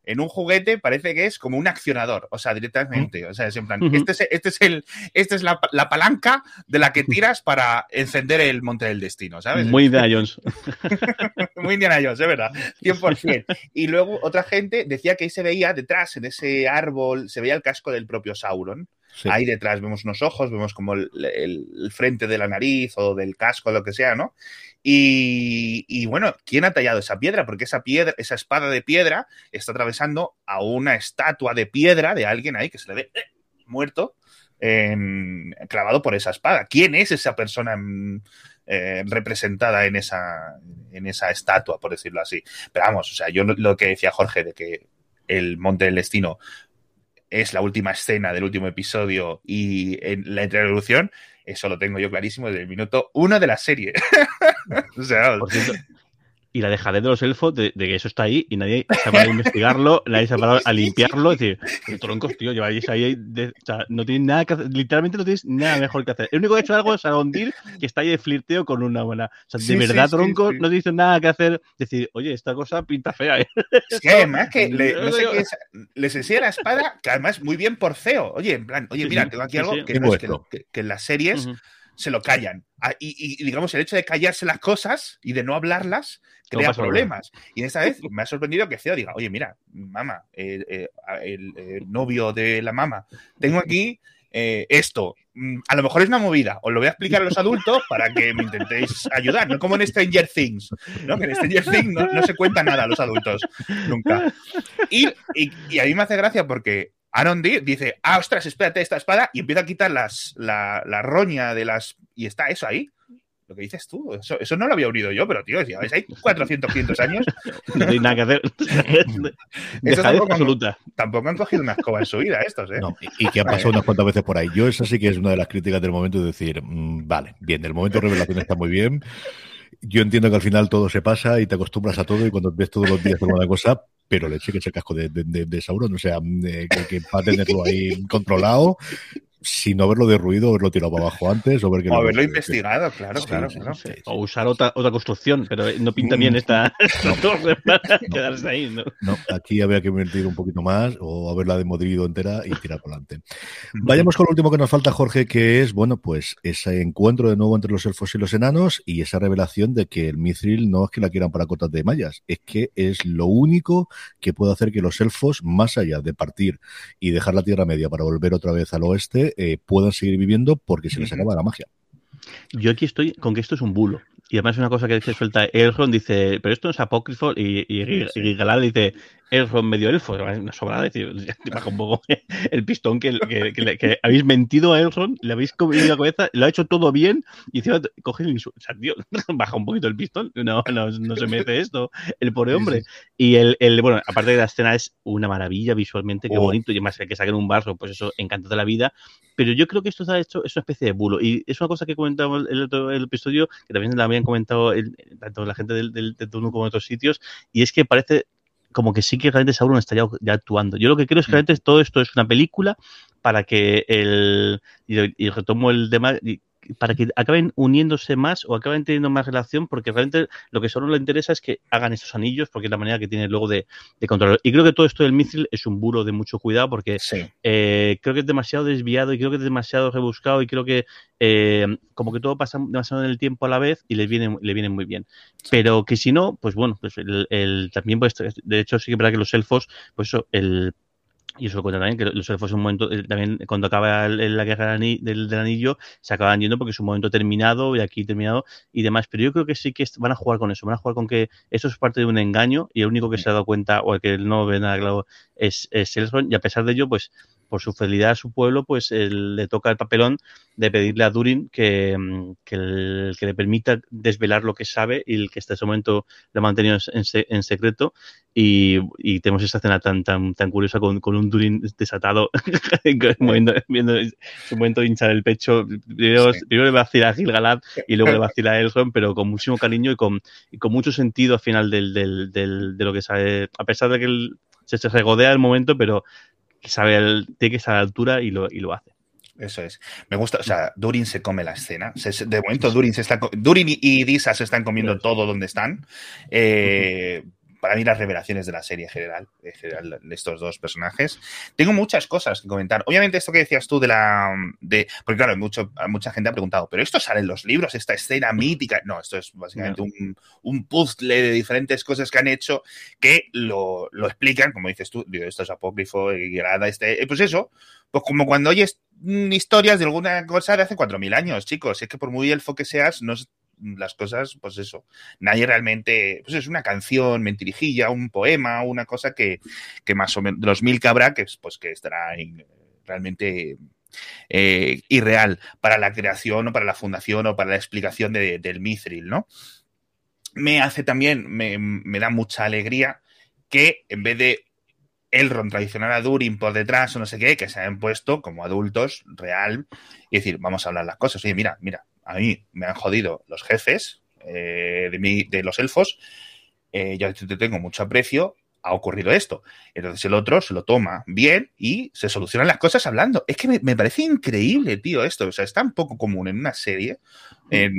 en un juguete parece que es como un accionador, o sea, directamente, o sea, es en plan, uh -huh. este es, este es el, esta es la, la, palanca de la que tiras para encender el monte del destino, ¿sabes? Muy Indiana Jones. Muy Indiana Jones, es verdad, 100%. Y luego otra gente decía que ahí se veía detrás, en ese árbol, se veía el casco del propio Sauron. Sí. Ahí detrás vemos unos ojos, vemos como el, el, el, frente de la nariz o del casco, lo que sea, ¿no? Y, y, bueno, ¿quién ha tallado esa piedra? Porque esa piedra, esa espada de piedra está atravesando a una estatua de piedra de alguien ahí que se le ve eh, muerto, clavado por esa espada. ¿Quién es esa persona eh, representada en esa, en esa estatua, por decirlo así? Pero vamos, o sea, yo lo que decía Jorge de que el Monte del Destino es la última escena del último episodio y en la introducción, eso lo tengo yo clarísimo desde el minuto uno de la serie. o sea, Por cierto, y la dejadez de los elfos de, de, que eso está ahí y nadie se ha parado a investigarlo, nadie se ha parado a limpiarlo. Es decir, el troncos, tío, lleváis ahí. De, o sea, no tienes nada que hacer, literalmente no tienes nada mejor que hacer. El único que ha hecho algo es Arondir, que está ahí de flirteo con una buena. O sea, de sí, verdad, sí, troncos, sí, no tienes nada que hacer. Decir, oye, esta cosa pinta fea. ¿eh? Sí, además que le, no sé qué es, les enseña la espada, que además muy bien por CEO. Oye, en plan, oye, mira, tengo aquí algo que, no es que, que, que, en las series. Uh -huh se lo callan. Ah, y, y, digamos, el hecho de callarse las cosas y de no hablarlas crea problemas. Y esta vez me ha sorprendido que Ceo diga, oye, mira, mamá, eh, eh, el, el, novio de la mamá, tengo aquí eh, esto. Mm, a lo mejor es una movida, os lo voy a explicar a los adultos para que me intentéis ayudar, no como en Stranger Things, ¿no? que en Stranger Things no, no se cuenta nada a los adultos, nunca. Y, y, y a mí me hace gracia porque Aaron D dice, ah, ostras, espérate esta espada, y empieza a quitar las, la, la roña de las... Y está eso ahí. Lo que dices tú, eso, eso no lo había unido yo, pero tío, ya ves, hay 400, 500 años. No hay nada que hacer. tampoco, absoluta. tampoco han cogido una escoba en su vida estos, ¿eh? No, y, y que han pasado unas cuantas veces por ahí. Yo, esa sí que es una de las críticas del momento de decir, mmm, vale, bien, el momento de revelación está muy bien. Yo entiendo que al final todo se pasa y te acostumbras a todo y cuando ves todos los días alguna cosa, pero le eché que es el casco de, de, de, de Sauron, o sea, eh, que, que, va a tenerlo ahí controlado. Sin haberlo derruido, haberlo tirado para abajo antes o ver que O lo- haberlo investigado, claro, claro, sí, claro. sí, sí. O usar otra, otra construcción, pero no pinta bien esta esta torre para quedarse ahí, ¿no? No, aquí habría que invertir un poquito más o haberla demodrido entera y tirar para adelante. Vayamos con lo último que nos falta, Jorge, que es, bueno, pues ese encuentro de nuevo entre los elfos y los enanos y esa revelación de que el Mithril no es que la quieran para cotas de mallas, es que es lo único que puede hacer que los elfos, más allá de partir y dejar la Tierra Media para volver otra vez al oeste, eh, puedan seguir viviendo porque se les acaba la magia. Yo aquí estoy con que esto es un bulo. Y además una cosa que se suelta Elrond, dice, pero esto no es apócrifo, y, y, y Galad dice, Elrond medio elfo, una sobrada, decir, te baja un poco el pistón que, que, que, que habéis mentido a Elrond, le habéis comido la cabeza, lo ha hecho todo bien, y encima coge el insulto. O sea, tío, baja un poquito el pistón, no, no, no se merece esto, el pobre hombre. Y el, el, bueno, aparte de la escena es una maravilla visualmente, qué Oh. bonito, y además que saquen un barro, pues eso, encanta de la vida, pero yo creo que esto está hecho, es una especie de bulo. Y es una cosa que comentaba el otro el episodio, que también la habían comentado el- tanto la gente del, del, como en otros sitios, y es que parece como que sí que realmente Sauron está ya, ya actuando. Yo lo que creo es que realmente todo esto es una película para que el. Y, y retomo el tema. y- para que acaben uniéndose más o acaben teniendo más relación, porque realmente lo que solo le interesa es que hagan esos anillos, porque es la manera que tiene luego de, de controlar. Y creo que todo esto del Mithril es un bulo de mucho cuidado, porque Sí. eh, creo que es demasiado desviado y creo que es demasiado rebuscado y creo que eh, como que todo pasa demasiado en el tiempo a la vez y les viene, le viene muy bien. Pero que si no, pues bueno, pues el, el- también pues de hecho sí que verdad que los elfos, pues eso, el y eso lo cuenta también, que los elfos en un momento, eh, también cuando acaba el- la guerra del, del- anillo, se acaban yendo porque es un momento terminado y aquí terminado y demás. Pero yo creo que sí que van a jugar con eso, van a jugar con que eso es parte de un engaño y el único que se ha dado cuenta o el que no ve nada claro es, es Elrond y a pesar de ello, pues por su fidelidad a su pueblo, pues él- le toca el papelón de pedirle a Durin que, mm, que, el- que le permita desvelar lo que sabe y el que hasta ese momento lo ha mantenido en, en secreto. Y, y tenemos esta escena tan tan tan curiosa con, con un Durin desatado moviendo, viendo su momento de hinchar el pecho. Primero, Sí. primero le va a Gil-galad y luego le va a Elrond pero con muchísimo cariño y con, y con mucho sentido al final del, del, del- de lo que sabe. A pesar de que se, se regodea el momento pero sabe el- tiene que estar a la altura y lo, y lo hace Eso es. Me gusta, o sea, Durin se come la escena. Se- de momento, Durin se está Durin y- y Disa se están comiendo todo donde están. Eh, Para mí, las revelaciones de la serie en general, en general, de estos dos personajes. Tengo muchas cosas que comentar. Obviamente, esto que decías tú de la. De, porque, claro, mucho, mucha gente ha preguntado, ¿pero esto sale en los libros? ¿Esta escena mítica? No, esto es básicamente un, un puzzle de diferentes cosas que han hecho que lo, lo explican, como dices tú, digo, esto es apócrifo, y grada, este. eh, Pues eso, pues como cuando oyes mm, historias de alguna cosa de hace 4.000 años, chicos. Es que por muy elfo que seas, no es- las cosas, pues eso. Nadie realmente. Pues es una canción, mentirijilla, un poema, una cosa que, que más o menos. De los mil que habrá, que, es, pues, que estará en- realmente. eh, irreal para la creación o para la fundación o para la explicación de- del Mithril, ¿no? Me hace también, me, me da mucha alegría que en vez de Elrond traicionar a Durin por detrás o no sé qué, que se hayan puesto como adultos real y decir, vamos a hablar las cosas. Oye, mira, mira, a mí me han jodido los jefes eh, de, de los elfos, eh, yo te tengo mucho aprecio, ha ocurrido esto. Entonces el otro se lo toma bien y se solucionan las cosas hablando. Es que me, me parece increíble, tío, esto. O sea, es tan poco común en una serie, eh,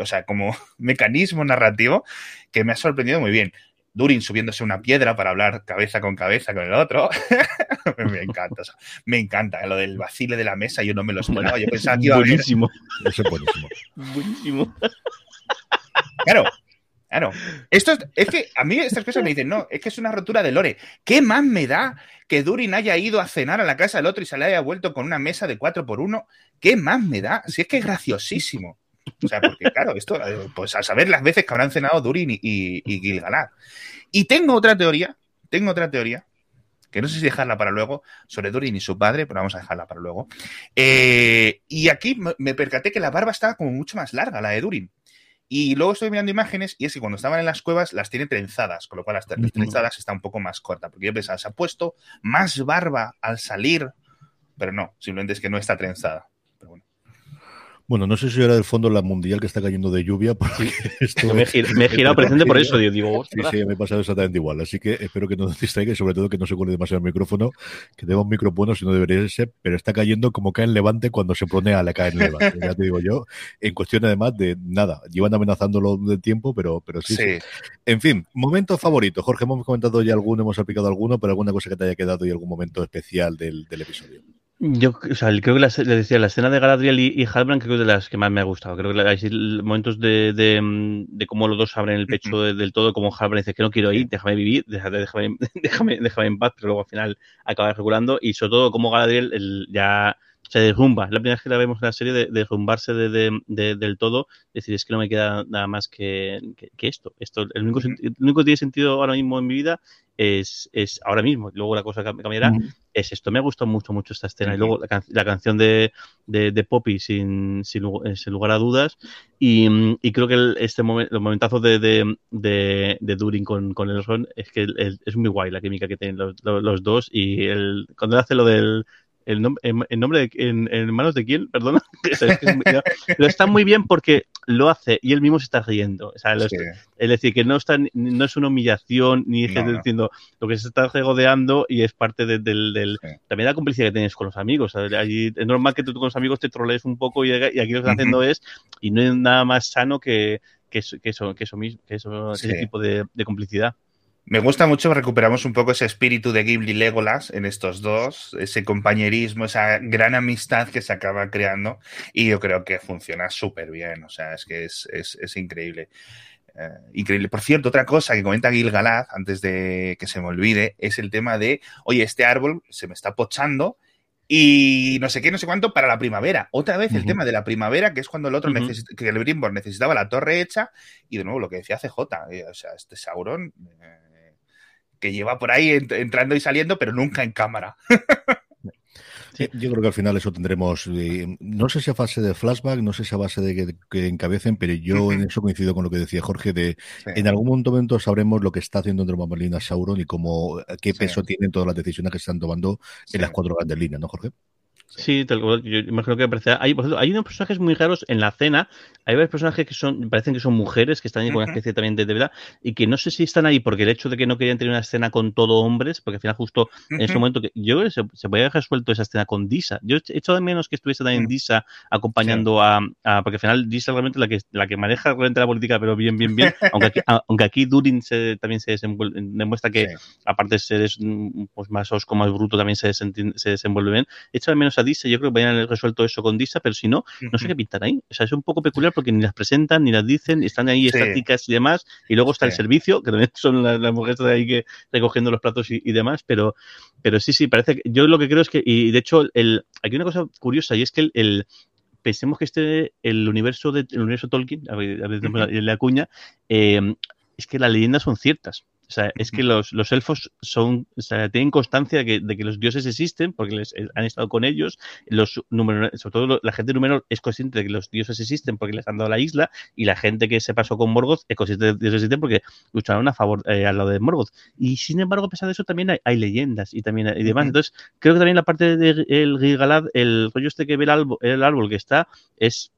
o sea, como mecanismo narrativo, que me ha sorprendido muy bien. Durin subiéndose una piedra para hablar cabeza con cabeza con el otro. me encanta, o sea, me encanta. Lo del vacile de la mesa, yo no me lo esperaba. Yo pensaba que iba a buenísimo Eso es buenísimo. buenísimo Claro, claro. Esto es, es que a mí estas cosas me dicen, no, es que es una rotura de lore. ¿Qué más me da que Durin haya ido a cenar a la casa del otro y se le haya vuelto con una mesa de 4 por 1 ¿Qué más me da? Si es que es graciosísimo. O sea, porque claro, esto, eh, pues a saber las veces que habrán cenado Durin y, y, y Gil-galad. Y tengo otra teoría, tengo otra teoría, que no sé si dejarla para luego, sobre Durin y su padre, pero vamos a dejarla para luego. Eh, y aquí me- percaté que la barba estaba como mucho más larga, la de Durin. Y luego estoy mirando imágenes y es que cuando estaban en las cuevas las tiene trenzadas, con lo cual las trenzadas está un poco más corta. Porque yo pensaba, se ha puesto más barba al salir, pero no, simplemente es que no está trenzada. Bueno. No sé si era del fondo la mundial que está cayendo de lluvia. Porque esto me, he gir- me he girado presente por eso, digo, digo, Sí, sí, me ha pasado exactamente igual. Así que espero que no nos distraiga y sobre todo que no se cuele demasiado el micrófono, que tenga un micro bueno si no debería ser, pero está cayendo como cae en Levante cuando se pronea le cae en Levante. Ya te digo yo, en cuestión además de nada, llevan amenazándolo de tiempo, pero, pero sí, sí. Sí. En fin, momentos favoritos. Jorge, hemos comentado ya alguno, hemos aplicado alguno, pero alguna cosa que te haya quedado y algún momento especial del, del episodio. Yo o sea, creo que la, le decía, la escena de Galadriel y, y Halbrand creo que es de las que más me ha gustado. Creo que hay momentos de, de, mm, de cómo los dos abren el pecho de- del todo, como Halbrand dice que no quiero ir, déjame vivir, déjame, déjame, déjame, déjame en paz, pero luego al final acaba regulando y sobre todo como Galadriel el- ya se derrumba. Es la primera vez que la vemos en la serie de, de derrumbarse de, de- de- del todo, decir, es que no me queda nada más que, que, que esto. esto el, único, lo único que tiene sentido ahora mismo en mi vida es, es ahora mismo. Luego la cosa cam- cambiará es esto. Me ha gustado mucho, mucho esta escena. Y luego la, can- la canción de, de, de Poppy, sin, sin, eh, sin lugar a dudas. Y, mm, y creo que el- este momen- los momentazos de, de, Durin con, con Elrond es que el- el- es muy guay la química que tienen los, los, los dos. Y el, cuando él hace lo del. El, nom- en, en nombre de, en, en manos de quién, perdona. Pero está muy bien porque lo hace y él mismo se está riendo. O sea, Sí. es decir, que no, está, no es una humillación, ni No, no. diciendo lo que se está regodeando y es parte de- del, del- Sí. también la complicidad que tienes con los amigos. ¿sabes? Allí es normal que tú con los amigos te trolees un poco y, y aquí lo que están haciendo es, y no es nada más sano que, que, eso, que eso, que eso mismo, que eso, Sí. ese tipo de, de complicidad. Me gusta mucho, recuperamos un poco ese espíritu de Ghibli Legolas en estos dos, ese compañerismo, esa gran amistad que se acaba creando y yo creo que funciona súper bien, o sea, es que es, es, es increíble. Eh, increíble. Por cierto, otra cosa que comenta Gil Galad, antes de que se me olvide, es el tema de, oye, este árbol se me está pochando y no sé qué, no sé cuánto para la primavera. Otra vez el tema de la primavera, que es cuando el otro necesita, que el Brimbor necesitaba la torre hecha y de nuevo lo que decía CJ, eh, o sea, este Sauron eh, que lleva por ahí ent- entrando y saliendo, pero nunca en cámara. Eh, Yo creo que al final eso tendremos, eh, no sé si a fase de flashback, no sé si a base de que, que encabecen, pero yo en eso coincido con lo que decía Jorge, de Sí. en algún momento sabremos lo que está haciendo entre bambalinas Sauron y cómo, qué Sí. peso tienen todas las decisiones que se están tomando Sí. en las cuatro grandes líneas, ¿no, Jorge? Sí, tal cual. Yo imagino que aparecerá. Hay, por ejemplo, hay unos personajes muy raros en la cena. Hay varios personajes que son, parecen que son mujeres, que están ahí con una especie también de, de verdad, y que no sé si están ahí porque el hecho de que no querían tener una escena con todo hombres, porque al final justo en ese momento que yo creo que se, se podía haber resuelto esa escena con Disa. Yo he hecho de menos que estuviese también Mm. Disa acompañando a, a- porque al final Disa realmente la que la que maneja realmente la política, pero bien, bien, bien. aunque aquí, a- aunque aquí Durin se, también se demuestra que Sí. aparte de ser mm, pues, más osco, más bruto, también se, se desenvuelve bien. Echa de menos a Disa, yo creo que vayan resuelto eso con Disa, pero si no, no sé qué pintan ahí. O sea, es un poco peculiar porque ni las presentan, ni las dicen, están ahí Sí. estáticas y demás, y luego está el servicio, que también son las, las mujeres de ahí que recogiendo los platos y, y demás, pero, pero sí, sí, parece que yo lo que creo es que, y de hecho, el, aquí hay una cosa curiosa, y es que el, el- pensemos que este, el universo de, el universo Tolkien, a a Ujú. la cuña, eh, es que las leyendas son ciertas. O sea, es que los, los elfos son, o sea, tienen constancia de que, de que los dioses existen porque les eh, han estado con ellos. Los Númenor- sobre todo la gente de Númenor es consciente de que los dioses existen porque les han dado la isla y la gente que se pasó con Morgoth es consciente de que los dioses existen porque lucharon a favor eh, al lado de Morgoth. Y sin embargo, a pesar de eso, también hay, hay leyendas y también hay- y demás. Entonces, creo que también la parte del Gilgalad, el rollo este que ve el árbol, el árbol que está, es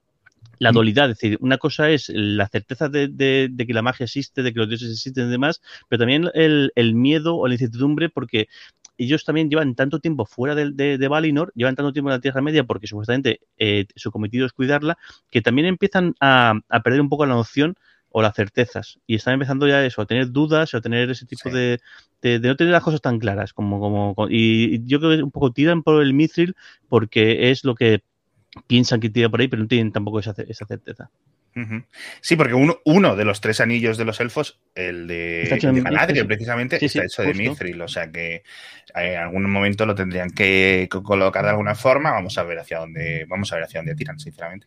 la dualidad, es decir, una cosa es la certeza de, de- de que la magia existe, de que los dioses existen y demás, pero también el, el miedo o la incertidumbre porque ellos también llevan tanto tiempo fuera de, de, de Valinor, llevan tanto tiempo en la Tierra Media porque supuestamente eh, su cometido es cuidarla, que también empiezan a, a perder un poco la noción o las certezas y están empezando ya eso, a tener dudas, a tener ese tipo Sí. de, de, de no tener las cosas tan claras como, como y, y yo creo que un poco tiran por el mithril porque es lo que piensan que tira por ahí, pero no tienen tampoco esa, esa certeza. Sí, porque uno, uno de los tres anillos de los elfos, el de, el de Galadriel, precisamente, Sí, está hecho de mithril. O sea que eh, en algún momento lo tendrían que co- colocar de alguna forma. Vamos a ver hacia dónde, vamos a ver hacia dónde tiran, sinceramente.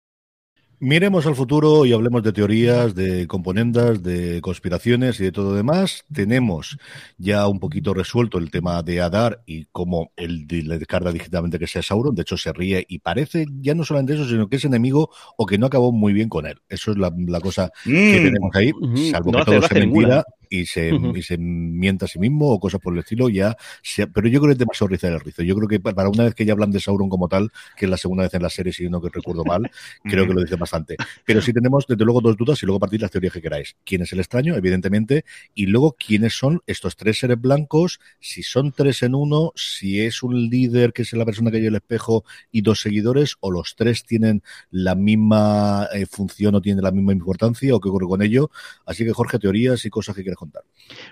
Miremos al futuro y hablemos de teorías, de componendas, de conspiraciones y de todo demás. Tenemos ya un poquito resuelto el tema de Adar y cómo él le descarga digitalmente que sea Sauron. De hecho, se ríe y parece ya no solamente eso, sino que es enemigo o que no acabó muy bien con él. Eso es la, la cosa que Mm. tenemos ahí, salvo No que todo sea ninguna. Y se, Ujú. y se mienta a sí mismo o cosas por el estilo. ya se- Pero yo creo que es demasiado rizar el rizo. Yo creo que pa- para una vez que ya hablan de Sauron como tal, que es la segunda vez en la serie, si no que recuerdo mal, creo que lo dice bastante. Pero sí tenemos, desde luego, dos dudas y luego partir las teorías que queráis. ¿Quién es el extraño? Evidentemente. Y luego, ¿quiénes son estos tres seres blancos? Si son tres en uno, si es un líder que es la persona que lleva el espejo y dos seguidores, o los tres tienen la misma eh, función o tienen la misma importancia, o qué ocurre con ello. Así que, Jorge, teorías y cosas que quieras contar.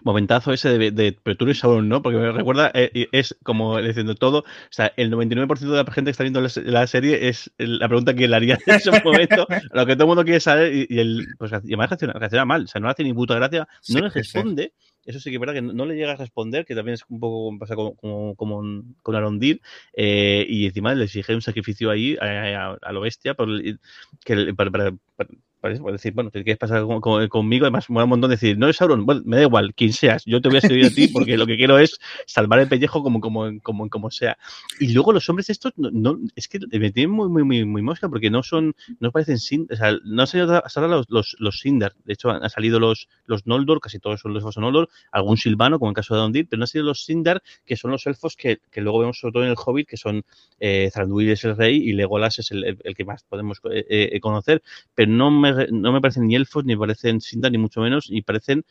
Momentazo ese de, de eres Sauron, ¿no? Porque me recuerda, eh, y es como diciendo todo, o sea, el 99% de la gente que está viendo la, la serie es la pregunta que le haría en ese momento, lo que todo el mundo quiere saber, y, y el, pues, y además reacciona, reacciona mal, o sea, no le hace ni puta gracia, Sí, no le sí. responde, eso sí que es verdad que no, le llega a responder, que también es un poco como pasa como, como, como con Arondil, eh, y encima le exige un sacrificio ahí a, a- a lo bestia, por, que para- eso, para decir, bueno, te quieres pasar con- con- conmigo, además mola un montón decir, no es Sauron, bueno, me da igual, quien seas, yo te voy a seguir a ti porque lo que quiero es salvar el pellejo como, como, como, como sea. Y luego los hombres estos, no, no- es que me tienen muy, muy, muy, muy mosca porque no son, no parecen Sin, o sea, no han salido hasta ahora los, los, los Sindar, de hecho han, han salido los, los Noldor, casi todos son los elfos Noldor, algún Silvano, como en el caso de Dondir, pero no han sido los Sindar, que son los elfos que, que luego vemos sobre todo en el Hobbit, que son eh, Thranduil es el rey y Legolas es el, el- el que más podemos eh, eh, conocer, pero no me, no me parecen ni elfos, ni parecen Sindar, ni mucho menos, y parecen,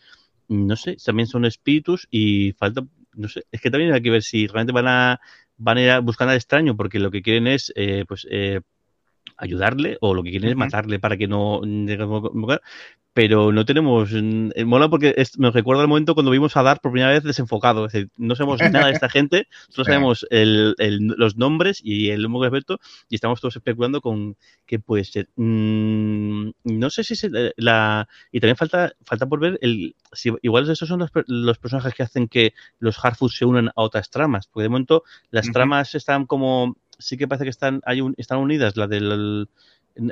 no sé, también son espíritus y falta, no sé, es que también hay que ver si realmente van a, van a ir a buscar al extraño, porque lo que quieren es, eh, pues, eh, ayudarle o lo que quieren es Ujú. matarle para que no llegue a convocar, pero no tenemos mm, eh, mola porque es- me recuerda el momento cuando vimos a Dar por primera vez desenfocado es decir no sabemos nada de esta gente solo sabemos el- el- los nombres y el humo respecto y estamos todos especulando con qué puede ser Mm, no sé si se, la y también falta falta por ver el si igual esos son los, los personajes que hacen que los Harfoots se unan a otras tramas porque de momento las Ujú. tramas están como sí que parece que están hay un- están unidas la del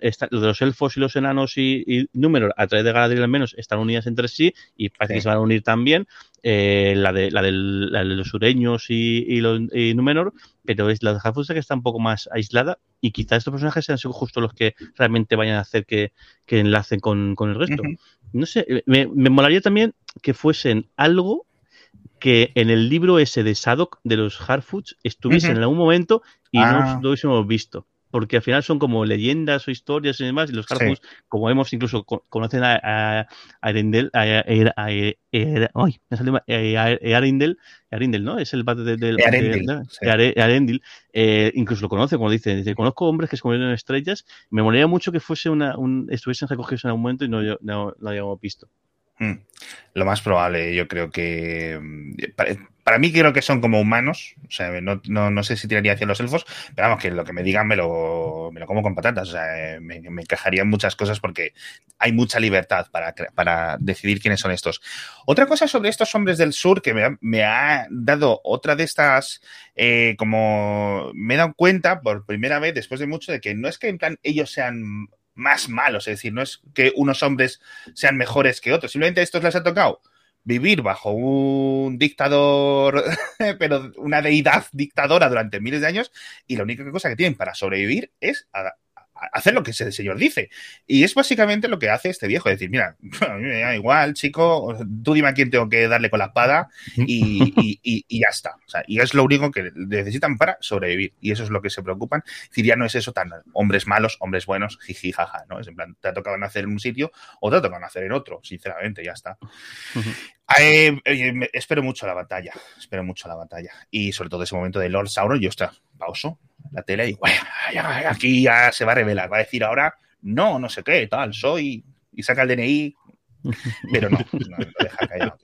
está- lo de los elfos y los enanos y, y Númenor, a través de Galadriel al menos, están unidas entre sí y parece Sí. que se van a unir también. eh, la, de, la, del- la de los sureños y, y, los, y Númenor, pero es la de Harfoot que está un poco más aislada y quizás estos personajes sean justo los que realmente vayan a hacer que, que enlacen con, con el resto. No sé, me, me molaría también que fuesen algo que en el libro ese de Sadok de los Harfoots estuviesen en algún momento y Ah. no lo hubiésemos visto. Porque al final son como leyendas o historias y demás, y los Sí. Harfoots, como vemos, incluso co- conocen a, a, a Erendel, a, a- a- a- ay, me salió mal, eh, a- Arendel, Arendel, ¿no? Es el padre de- del... De- sí. Arendil, eh, incluso lo conoce, como dice, dice, conozco hombres que se convierten en estrellas, me molaría mucho que fuese una, un, estuviesen recogidos en algún momento y no, no lo hayamos visto. Mm. Lo más probable, yo creo que. mm, Para, mí, creo que son como humanos. O sea, no, no, no sé si tiraría hacia los elfos, pero vamos, que lo que me digan me lo, me lo como con patatas. O sea, eh, me, encajarían muchas cosas porque hay mucha libertad para, para decidir quiénes son estos. Otra cosa sobre estos hombres del sur que me ha, me ha dado otra de estas. eh, como me he dado cuenta por primera vez después de mucho de que no es que en plan ellos sean más malos, es decir, no es que unos hombres sean mejores que otros, simplemente a estos les ha tocado vivir bajo un dictador, pero una deidad dictadora durante miles de años y la única cosa que tienen para sobrevivir es a- hacer lo que ese señor dice. Y es básicamente lo que hace este viejo, decir, mira, a mí me da igual, chico, tú dime a quién tengo que darle con la espada y, y- y- y ya está. O sea, y es lo único que necesitan para sobrevivir. Y eso es lo que se preocupan. Es decir, ya no es eso tan hombres malos, hombres buenos, jiji, jaja, ¿no? Es en plan, te ha tocado nacer en un sitio o te ha tocado nacer en otro, sinceramente, ya está. Eh, eh, espero mucho la batalla, espero mucho la batalla. Y sobre todo ese momento de Lord Sauron, yo está, pauso. La tele y "Bueno, aquí ya se va a revelar, va a decir ahora no, no sé qué, tal, soy, y saca el DNI, pero no, no, lo deja.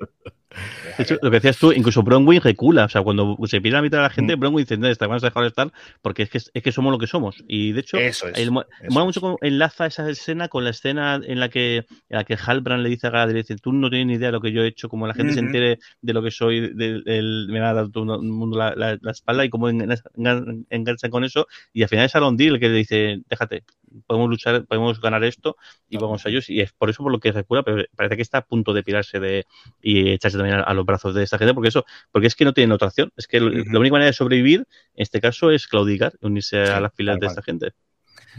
De lo que decías tú, incluso Bronwyn recula. O sea, cuando se pierde la mitad de la Mm. gente, Bronwyn dice, no, esta vamos a dejar de estar porque es que, es que somos lo que somos. Y de hecho, Eso es, el eso mola mucho cómo enlaza esa escena con la escena en la que, en la que Halbrand le dice a Galadriel, dice, tú no tienes ni idea de lo que yo he hecho, como la gente se entere de lo que soy, del, del- me ha dado todo el mundo la, la- la espalda y cómo engan- engan- enganchan con eso. Y al final es Arondil el que le dice, déjate, podemos luchar, podemos ganar esto y vamos a ellos. Y es por eso por lo que recula, pero parece que está a punto de pirarse de, y echarse también a, a los brazos de esta gente, porque eso, porque es que no tienen otra opción. Es que la única manera de sobrevivir, en este caso, es claudicar, unirse Sí, a las filas de cual. esta gente.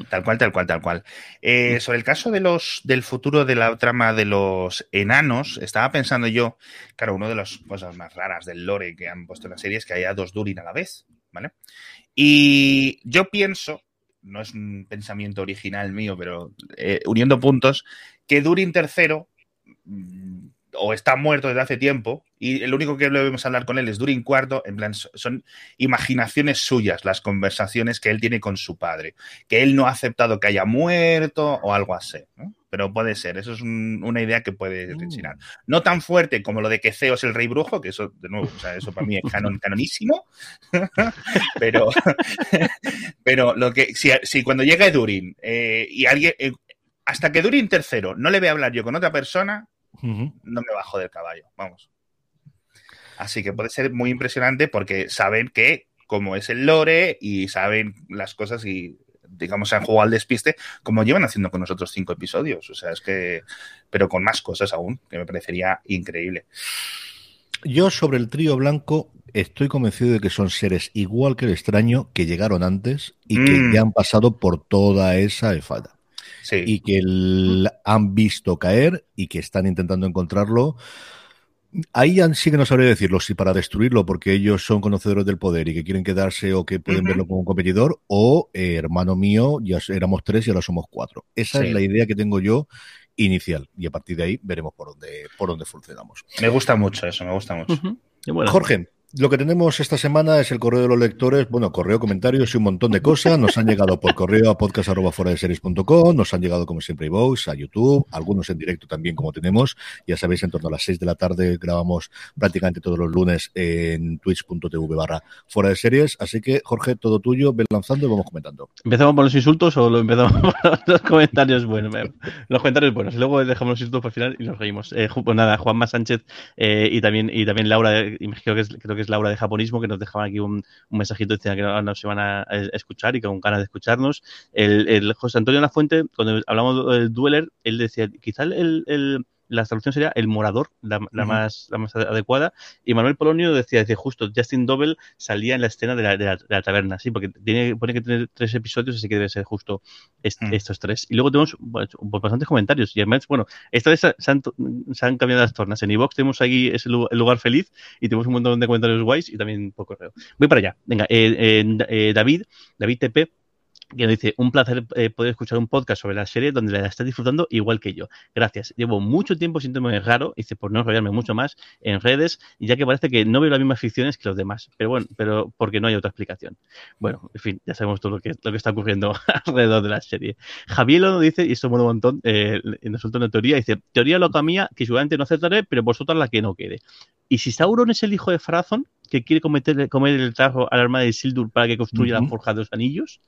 Tal cual, tal cual, tal cual. Eh, sobre el caso de los del futuro de la trama de los enanos, estaba pensando yo, claro, una de las cosas más raras del lore que han puesto en la serie es que haya dos Durin a la vez, ¿vale? Y yo pienso, no es un pensamiento original mío, pero eh, uniendo puntos, que Durin tercero o está muerto desde hace tiempo y el único que debemos hablar con él es Durin cuarto, en plan, so- son imaginaciones suyas las conversaciones que él tiene con su padre, que él no ha aceptado que haya muerto o algo así, ¿no? Pero puede ser, eso es un- una idea que puede rechinar. No tan fuerte como lo de que Ceo es el rey brujo, que eso, de nuevo, o sea, eso para mí es canon, canonísimo, pero, pero lo que, si, si cuando llega Durin eh, y alguien, eh, hasta que Durin tercero no le ve hablar yo con otra persona, No me bajo del caballo, vamos. Así que puede ser muy impresionante porque saben que, como es el lore, y saben las cosas y, digamos, se han jugado al despiste, como llevan haciendo con nosotros cinco episodios. O sea, es que, pero con más cosas aún, que me parecería increíble. Yo sobre el trío blanco estoy convencido de que son seres igual que el extraño que llegaron antes y que Mm. ya han pasado por toda esa efada. Sí. Y que el- han visto caer y que están intentando encontrarlo. Ahí sí que no sabría decirlo, si para destruirlo porque ellos son conocedores del poder y que quieren quedarse o que pueden verlo como un competidor, o eh, hermano mío, ya éramos tres y ahora somos cuatro. Esa Sí. es la idea que tengo yo inicial y a partir de ahí veremos por dónde, por dónde funcionamos. Me gusta mucho eso, me gusta mucho. Bueno, Jorge, lo que tenemos esta semana es el correo de los lectores, bueno, correo, comentarios y un montón de cosas. Nos han llegado por correo a podcast.foradeseries.com, nos han llegado como siempre iVoox, a YouTube, algunos en directo también como tenemos. Ya sabéis, en torno a las 6 de la tarde grabamos prácticamente todos los lunes en twitch.tv barra fuera de series. Así que, Jorge, todo tuyo, ven lanzando y vamos comentando. ¿empezamos por los insultos o lo empezamos por los comentarios buenos? Eh, Los comentarios buenos. Luego dejamos los insultos para el final y nos reímos. Eh, pues nada, Juanma Sánchez eh, y también y también Laura, y creo que es, creo que es Laura de Japonismo, que nos dejaban aquí un, mensajito diciendo que no- nos iban a escuchar y con ganas de escucharnos. El, el José Antonio Lafuente, cuando hablamos del Dueler, él decía, quizá el, el- la traducción sería el morador, la, más, la más adecuada. Y Manuel Polonio decía, decía justo, Justin Dobel salía en la escena de la, de la, de la taberna, sí, porque tiene, pone que tener tres episodios, así que debe ser justo est- Mm. estos tres. Y luego tenemos bueno, pues, bastantes comentarios. Y además, bueno, esta vez se han, se han cambiado las tornas. En iVox tenemos aquí ese el lugar feliz y tenemos un montón de comentarios guays y también por correo. Voy para allá. Venga, eh, eh, eh, David, David TP, que nos dice, un placer eh, poder escuchar un podcast sobre la serie donde la estás disfrutando igual que yo. Gracias. Llevo mucho tiempo sintiéndome raro, dice, por no enrollarme mucho más en redes, y ya que parece que no veo las mismas ficciones que los demás. Pero bueno, pero porque no hay otra explicación. Bueno, en fin, ya sabemos todo lo que, lo que está ocurriendo alrededor de la serie. Javier lo dice, y esto mola un montón, eh, nos suelta una teoría, dice, teoría loca mía, que seguramente no aceptaré, pero vosotras la que no quede. ¿Y si Sauron es el hijo de Farazón, que quiere cometer, comer el tarro al arma de Sildur para que construya la forja de los anillos?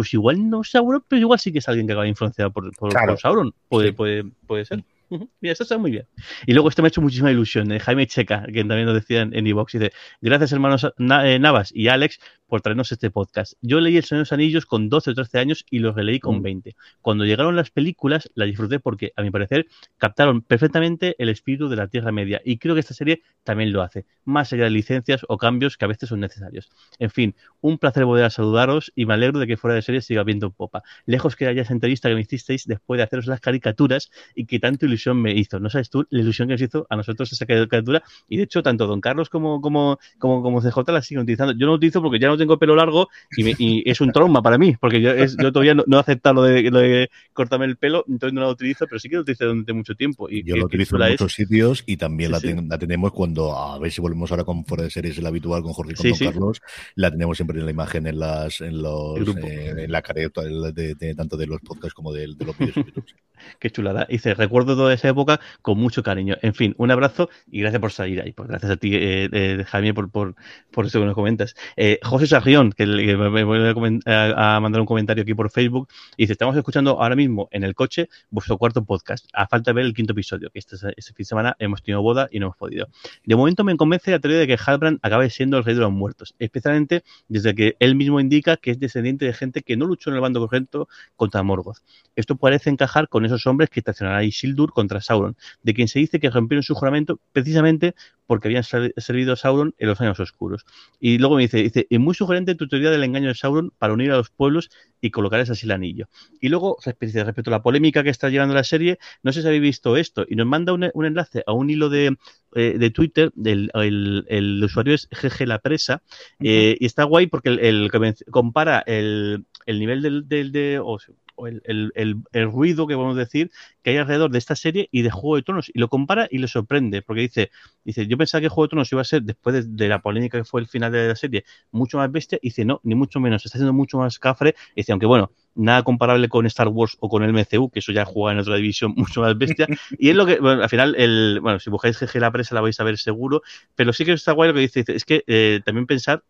Pues igual no Sauron, pero igual sí que es alguien que acaba influenciado por, por, Claro. por Sauron. Puede, Sí. puede, puede ser. Mira, esto está muy bien. Y luego esto me ha hecho muchísima ilusión. eh, Jaime Checa, que también nos decía en iVox, dice, gracias hermanos Na- eh, Navas y Alex por traernos este podcast. Yo leí El Señor de los Anillos con 12 o 13 años y los releí con Mm. 20. Cuando llegaron las películas, la disfruté porque, a mi parecer, captaron perfectamente el espíritu de la Tierra Media. Y creo que esta serie también lo hace, más allá de licencias o cambios que a veces son necesarios. En fin, un placer volver a saludaros y me alegro de que fuera de serie siga viendo popa. Lejos que haya esa entrevista que me hicisteis después de haceros las caricaturas y que tanto ilusión me hizo. No sabes tú la ilusión que nos hizo a nosotros esa caricatura y de hecho tanto Don Carlos como, como, como, como CJ la siguen utilizando. Yo no lo utilizo porque ya no tengo pelo largo y, me- y es un trauma para mí, porque yo, es- yo todavía no, no he aceptado lo de, lo de cortarme el pelo, entonces no lo utilizo, pero sí que lo utilizo durante mucho tiempo. Y Yo qué- lo utilizo en es. muchos sitios y también Sí, la, sí. ten- la tenemos cuando, a ver si volvemos ahora con fuera de series, el habitual con Jorge y con Sí, Don. Carlos, la tenemos siempre en la imagen en las en los eh, en la careta de, de- de- tanto de los podcasts como de, de los vídeos en YouTube. Qué chulada. Dice, recuerdo toda esa época con mucho cariño. En fin, un abrazo y gracias por salir ahí. Pues gracias a ti, eh, eh, Jaime, por, por, por eso que nos comentas. Eh, José Sarrión, que, que me vuelve a, a- mandar un comentario aquí por Facebook, y dice, estamos escuchando ahora mismo en el coche vuestro cuarto podcast. A falta de ver el quinto episodio, que este, este fin de semana hemos tenido boda y no hemos podido. De momento me convence la teoría de que Halbrand acabe siendo el rey de los muertos, especialmente desde que él mismo indica que es descendiente de gente que no luchó en el bando correcto contra Morgoth. Esto parece encajar con esos hombres que traicionará a Isildur contra Sauron, de quien se dice que rompieron su juramento precisamente porque habían servido a Sauron en los años oscuros. Y luego me dice, dice, es muy sugerente tu teoría del engaño de Sauron para unir a los pueblos y colocarles así el anillo. Y luego, respe- respecto a la polémica que está llevando la serie, no sé si habéis visto esto, y nos manda un, un enlace a un hilo de, eh, de Twitter, del, el, el usuario es GG La Presa, eh, y está guay porque el, el compara el, el nivel del, del- de, o el, ruido que podemos decir que hay alrededor de esta serie y de Juego de Tronos, y lo compara y le sorprende, porque dice, dice yo pensaba que Juego de Tronos iba a ser, después de, la polémica que fue el final de la serie, mucho más bestia, y dice, no, ni mucho menos, está siendo mucho más cafre, y dice, aunque bueno, nada comparable con Star Wars o con el MCU, que eso ya juega en otra división mucho más bestia. Y es lo que, bueno, al final, el, bueno, si buscáis GG la presa la vais a ver seguro, pero sí que está guay lo que dice, dice, es que eh, también pensar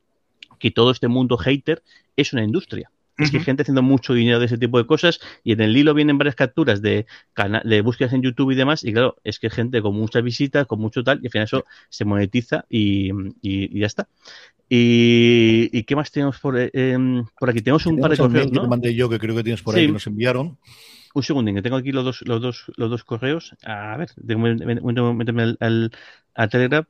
que todo este mundo hater es una industria. Es que hay gente haciendo mucho dinero de ese tipo de cosas y en el hilo vienen varias capturas de, de búsquedas en YouTube y demás y claro, es que hay gente con muchas visitas, con mucho tal y al final eso se monetiza y, y- y ya está. Y, y qué más tenemos por, eh, em, por aquí? Tenemos un par de correos, que ¿no? mandé yo, que creo que tienes por ahí, que nos enviaron. Un segundín, que tengo aquí los dos, los dos, los dos correos. A ver, tengo que meterme- meterme al, al, al Telegram.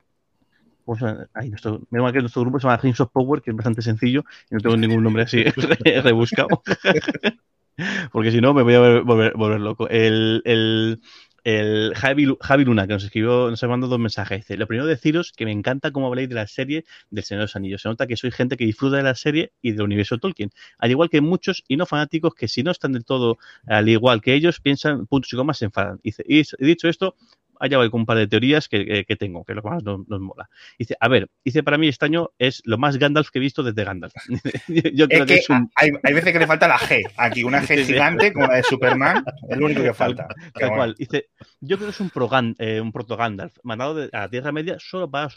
Vamos a- ay, nuestro, menos mal que nuestro grupo se llama Rings of Power, que es bastante sencillo y no tengo ningún nombre así re- rebuscado. Porque si no, me voy a volver, volver- loco. El, el, el Javi, Javi Luna, que nos escribió, nos mandado dos mensajes. Dice: Lo primero, deciros que me encanta cómo habláis de la serie del Señor de los Anillos. Se nota que sois gente que disfruta de la serie y del universo Tolkien. Al igual que muchos y no fanáticos que, si no están del todo al igual que ellos, piensan puntos y comas, se enfadan. Dice: Y dicho esto, allá voy con un par de teorías que, que- que tengo, que es lo que más nos, nos mola. Dice, a ver, dice para mí este año es lo más Gandalf que he visto desde Gandalf. Yo creo Es que, que es un... hay, hay veces que le falta la G. Aquí una G gigante como la de Superman, es lo único que falta. Tal, cual. Dice, yo creo que es un, pro eh, un proto Gandalf, mandado de- a la Tierra Media solo para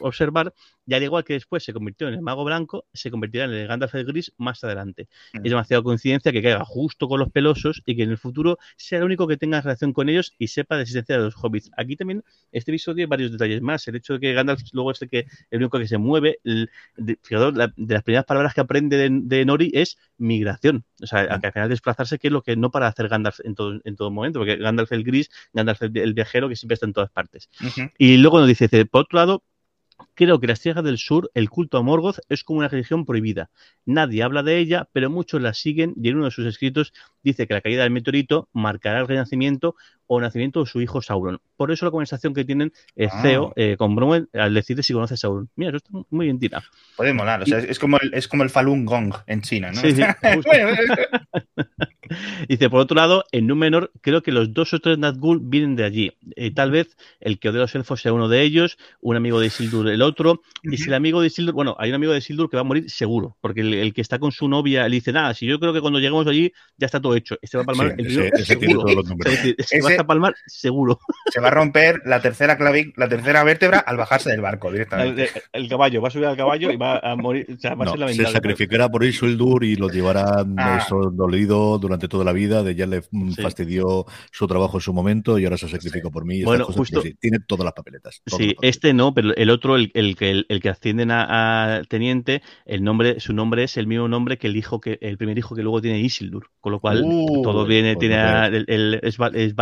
observar, y al igual que después se convirtió en el Mago Blanco, se convertirá en el Gandalf el Gris más adelante. Mm. Es demasiada coincidencia que caiga justo con los pelosos y que en el futuro sea el único que tenga relación con ellos y sepa de la existencia de los hobbits. Aquí también, este episodio hay varios detalles más. El hecho de que Gandalf luego es el, que, el único que se mueve. El, de, fijaros, la- de las primeras palabras que aprende de, de Nori es migración. O sea, que al final desplazarse, que es lo que no para hacer Gandalf en todo, en todo momento, porque Gandalf el gris, Gandalf el, el viajero, que siempre está en todas partes. Y luego nos dice, dice, por otro lado, creo que las tierras del sur, el culto a Morgoth, es como una religión prohibida. Nadie habla de ella, pero muchos la siguen y en uno de sus escritos dice que la caída del meteorito marcará el renacimiento o nacimiento de su hijo Sauron. Por eso la conversación que tienen eh, Ah. Eh, con Bronwyn al decirle si conoce a Sauron. Mira, eso está muy bien tirado. Puede molar. O sea, es, es como el, es como el Falun Gong en China, ¿no? Sí, sí, Dice, por otro lado, en Númenor, creo que los dos o tres Nazgûl vienen de allí. Eh, tal vez el que odia a los elfos sea uno de ellos, un amigo de Isildur el otro. Y si el amigo de Isildur, bueno, hay un amigo de Isildur que va a morir seguro, porque el, el que está con su novia le dice, nada, si yo creo que cuando lleguemos allí ya está todo hecho. Este va a palmar Sí, el ese- tiene seguro. todos los O números. sea, es decir, es que Ese- vas a palmar seguro. se va a romper la tercera clavi- la tercera vértebra al bajarse del barco directamente. el caballo, va a subir al caballo y va a morir. O sea, va a ser se sacrificará por Isildur y lo llevará Ah. durante toda la vida, de ya le mm, Sí. fastidió su trabajo en su momento y ahora se sacrifica por mí. y Bueno, justo- sí, tiene todas las papeletas. todas Sí, las papeletas. este no, pero el otro, el, el que el, el que ascienden a, a teniente, el nombre, su nombre es el mismo nombre que el hijo que el primer hijo que luego tiene Isildur, con lo cual Uh, todo viene, pues tiene a- el, es, es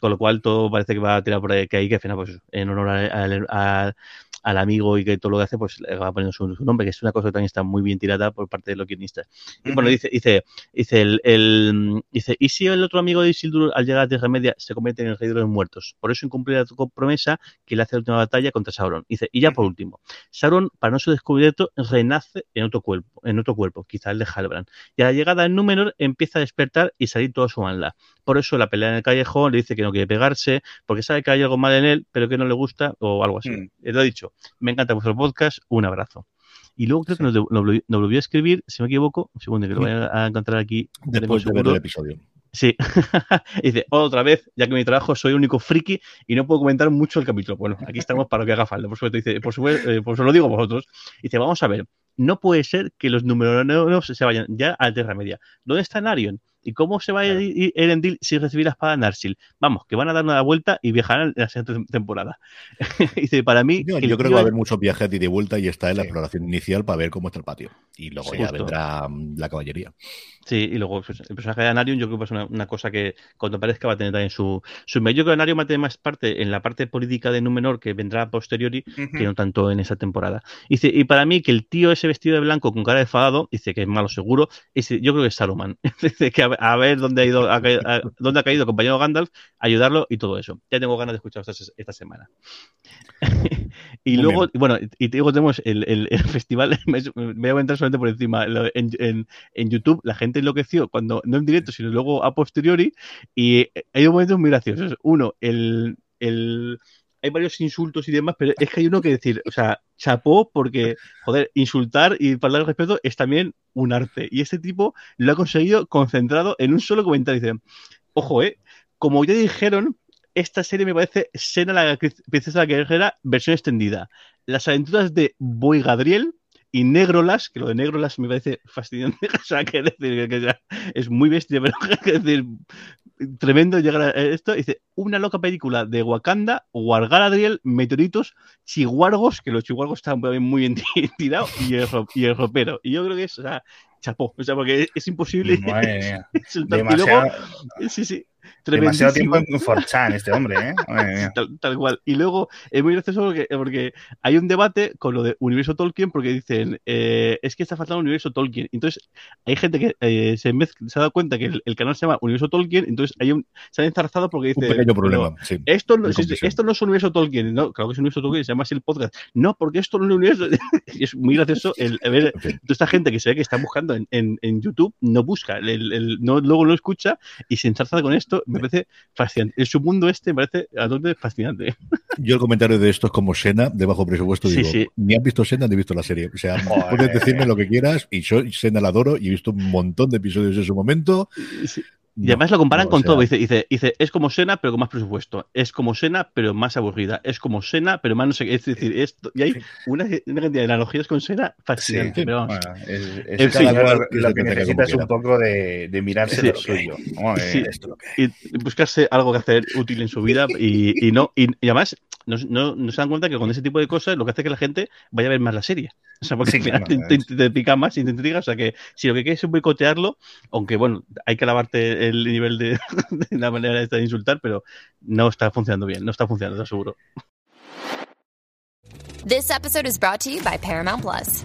con lo cual todo parece que va a tirar por ahí, que ahí que al final, pues en honor al, al- al- amigo y que todo lo que hace, pues le va poniendo su, su nombre, que es una cosa que también está muy bien tirada por parte de los guionistas. Y bueno, dice, dice, dice el, el- dice, ¿y si el otro amigo de Isildur al llegar a Tierra Media se convierte en el rey de los muertos? Por eso incumple la promesa que le hace la última batalla contra Sauron. Dice, y ya por último, Sauron, para no ser descubierto, renace en otro cuerpo, en otro cuerpo, quizá el de Halbrand. Y a la llegada en Númenor empieza a despertar y salir toda su maldad. Por eso la pelea en el callejón le dice que no quiere pegarse, porque sabe que hay algo mal en él, pero que no le gusta, o algo así. Mm. Lo he dicho. Me encanta vuestro podcast. Un abrazo. Y luego creo que nos, nos volvió a escribir, si me equivoco, un segundo que lo voy a, encontrar aquí. Después de ver el episodio. Sí. dice, otra vez, ya que mi trabajo soy el único friki y no puedo comentar mucho el capítulo. Bueno, aquí estamos para lo que haga falta. Por supuesto, dice, por supuesto, eh, por eso lo digo a vosotros. Dice, vamos a ver, no puede ser que los numeranos se vayan ya a la Tierra Media. ¿Dónde está Narion? ¿Y cómo se va a ir Erendil sin recibir la espada de Narsil? Vamos, que van a dar una vuelta y viajarán en la siguiente temporada. dice, para mí... Yo, yo creo que va a haber muchos viajes de ida y vuelta y está en la exploración inicial para ver cómo está el patio. Y luego Sí, ya justo. vendrá mm, la caballería. Sí, y luego pues, el personaje de Anarion yo creo que es una, una cosa que cuando aparezca va a tener también su, su Yo creo que Anarion va a tener más parte en la parte política de Númenor que vendrá a posteriori que no tanto en esa temporada. Dice, y para mí que el tío ese vestido de blanco con cara de enfadado, dice que es malo seguro, dice, yo creo que es Saruman. dice que a, ver- a dónde ha ido, caído- a- dónde ha caído el compañero Gandalf, ayudarlo y todo eso. Ya tengo ganas de escuchar esta, semana. y Muy luego, bien. bueno, y te digo, tenemos el, el- el festival, me, me voy a entrar solamente por encima, en, en- en YouTube la gente enloqueció cuando, no en directo, sino luego a posteriori, y hay momentos muy graciosos. Uno, el, el hay varios insultos y demás, pero es que hay uno que decir, o sea, chapó porque, joder, insultar y hablar al respeto es también un arte. Y este tipo lo ha conseguido concentrado en un solo comentario. Dice, ojo, eh, como ya dijeron, esta serie me parece Sena la princesa guerrera versión extendida. Las aventuras de Boy Gadriel y Negrolas, que lo de Negrolas me parece fascinante, o sea, que decir que es muy bestia, pero que decir, tremendo llegar a esto. Dice, una loca película de Wakanda, Wargaladriel, meteoritos, chihuargos, que los chihuargos están muy bien, tirados, y el, ro- y el ropero. Y yo creo que es, o sea, chapó, o sea, porque es imposible. Madre mía. Y luego, sí, sí. Demasiado tiempo en 4chan este hombre, ¿eh? Madre. Tal, tal cual. Y luego es muy gracioso porque, porque hay un debate con lo de universo Tolkien porque dicen eh, es que está faltando universo Tolkien. Entonces hay gente que eh, se, se ha dado cuenta que el, el canal se llama universo Tolkien, entonces hay un, se han enzarzado porque Un dice pequeño problema. "Pero sí. Esto no, sí, esto no es universo Tolkien, no, claro que es universo Tolkien, se llama así el podcast. No, porque esto no es universo. Es muy gracioso el, el ver toda esta gente que se ve que está buscando en, en, en YouTube, no busca, el, el- no, luego lo escucha y se enzarza con esto, me parece fascinante. En su mundo este me parece a donde fascinante. Yo el comentario de esto es como Sena, de bajo presupuesto, Sí, digo, sí. ni has visto Sena ni he visto la serie. O sea, puedes decirme lo que quieras y yo Sena la adoro y he visto un montón de episodios en su momento. Sí. Y además lo comparan no, con o sea, todo. Dice, dice, dice, es como Sena, pero con más presupuesto. Es como Sena, pero más aburrida. Es como Sena, pero más no sé qué. Es decir, esto, y hay una, una cantidad de analogías con Sena fascinante. Sí, pero vamos. bueno, es, es En fin. Que lo que como necesita es un poco de, de mirarse Sí. lo suyo. ¿no? Eh, Sí. esto es lo que y buscarse algo que hacer útil en su vida y, y no y, y además no, no, no se dan cuenta que con ese tipo de cosas lo que hace que la gente vaya a ver más la serie. O sea, porque Sí, claro, te, te- te pica más y te intriga. O sea, que si lo que quieres es boicotearlo, aunque bueno, hay que lavarte el nivel de, de la manera esta de insultar, pero no está funcionando bien, no está funcionando, te aseguro. This episode is brought to you by Paramount Plus.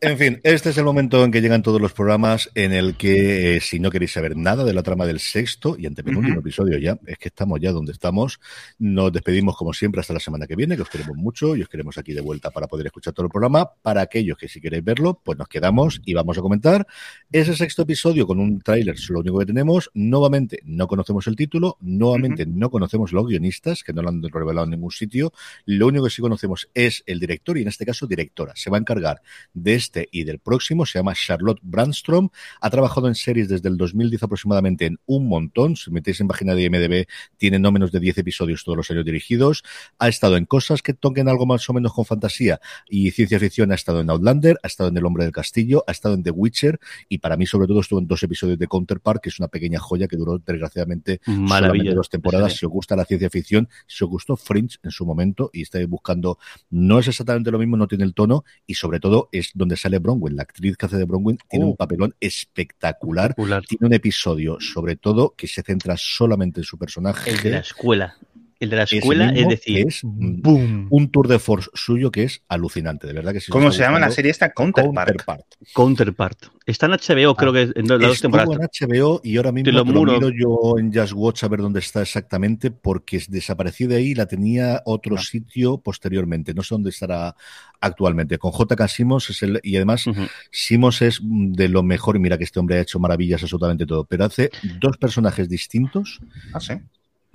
En fin, este es el momento en que llegan todos los programas en el que, eh, si no queréis saber nada de la trama del sexto y antepenúltimo Ujú. episodio ya, es que estamos ya donde estamos, nos despedimos como siempre hasta la semana que viene, que os queremos mucho y os queremos aquí de vuelta para poder escuchar todo el programa. Para aquellos que si queréis verlo, pues nos quedamos y vamos a comentar ese sexto episodio con un tráiler, es lo único que tenemos. Nuevamente, no conocemos el título, nuevamente no conocemos los guionistas, que no lo han revelado en ningún sitio. Lo único que sí conocemos es el director y en este caso directora. Se va a encargar de este y del próximo. Se llama Charlotte Brandstrom. Ha trabajado en series desde el 2010 aproximadamente en un montón. Si metéis en página de IMDb, tiene no menos de 10 episodios todos los años dirigidos. Ha estado en cosas que toquen algo más o menos con fantasía y ciencia ficción. Ha estado en Outlander, ha estado en El Hombre del Castillo, ha estado en The Witcher y para mí, sobre todo, estuvo en dos episodios de Counterpart, que es una pequeña joya que duró desgraciadamente solamente dos temporadas. Si os gusta la ciencia ficción, si os gustó Fringe en su momento y estáis buscando, no es exactamente lo mismo, no tiene el tono y sobre todo es donde sale Bronwyn. La actriz que hace de Bronwyn tiene Oh. un papelón espectacular. Espectacular. Tiene un episodio, sobre todo, que se centra solamente en su personaje. El de la escuela. El de la escuela, es decir, es Boom. un tour de force suyo que es alucinante, de verdad que sí. ¿Cómo se llama la serie esta? Counterpart. Counterpart. Counterpart. Está en HBO, creo que en las dos Estuvo temporadas. en HBO y ahora mismo Te lo te lo muro. miro yo en Just Watch a ver dónde está exactamente, porque desapareció de ahí y la tenía otro No. sitio posteriormente. No sé dónde estará actualmente. Con J.K. Simmons es el, y además Ujú. Simmons es mm, de lo mejor, y mira que este hombre ha hecho maravillas absolutamente todo, pero hace dos personajes distintos Ah, sí.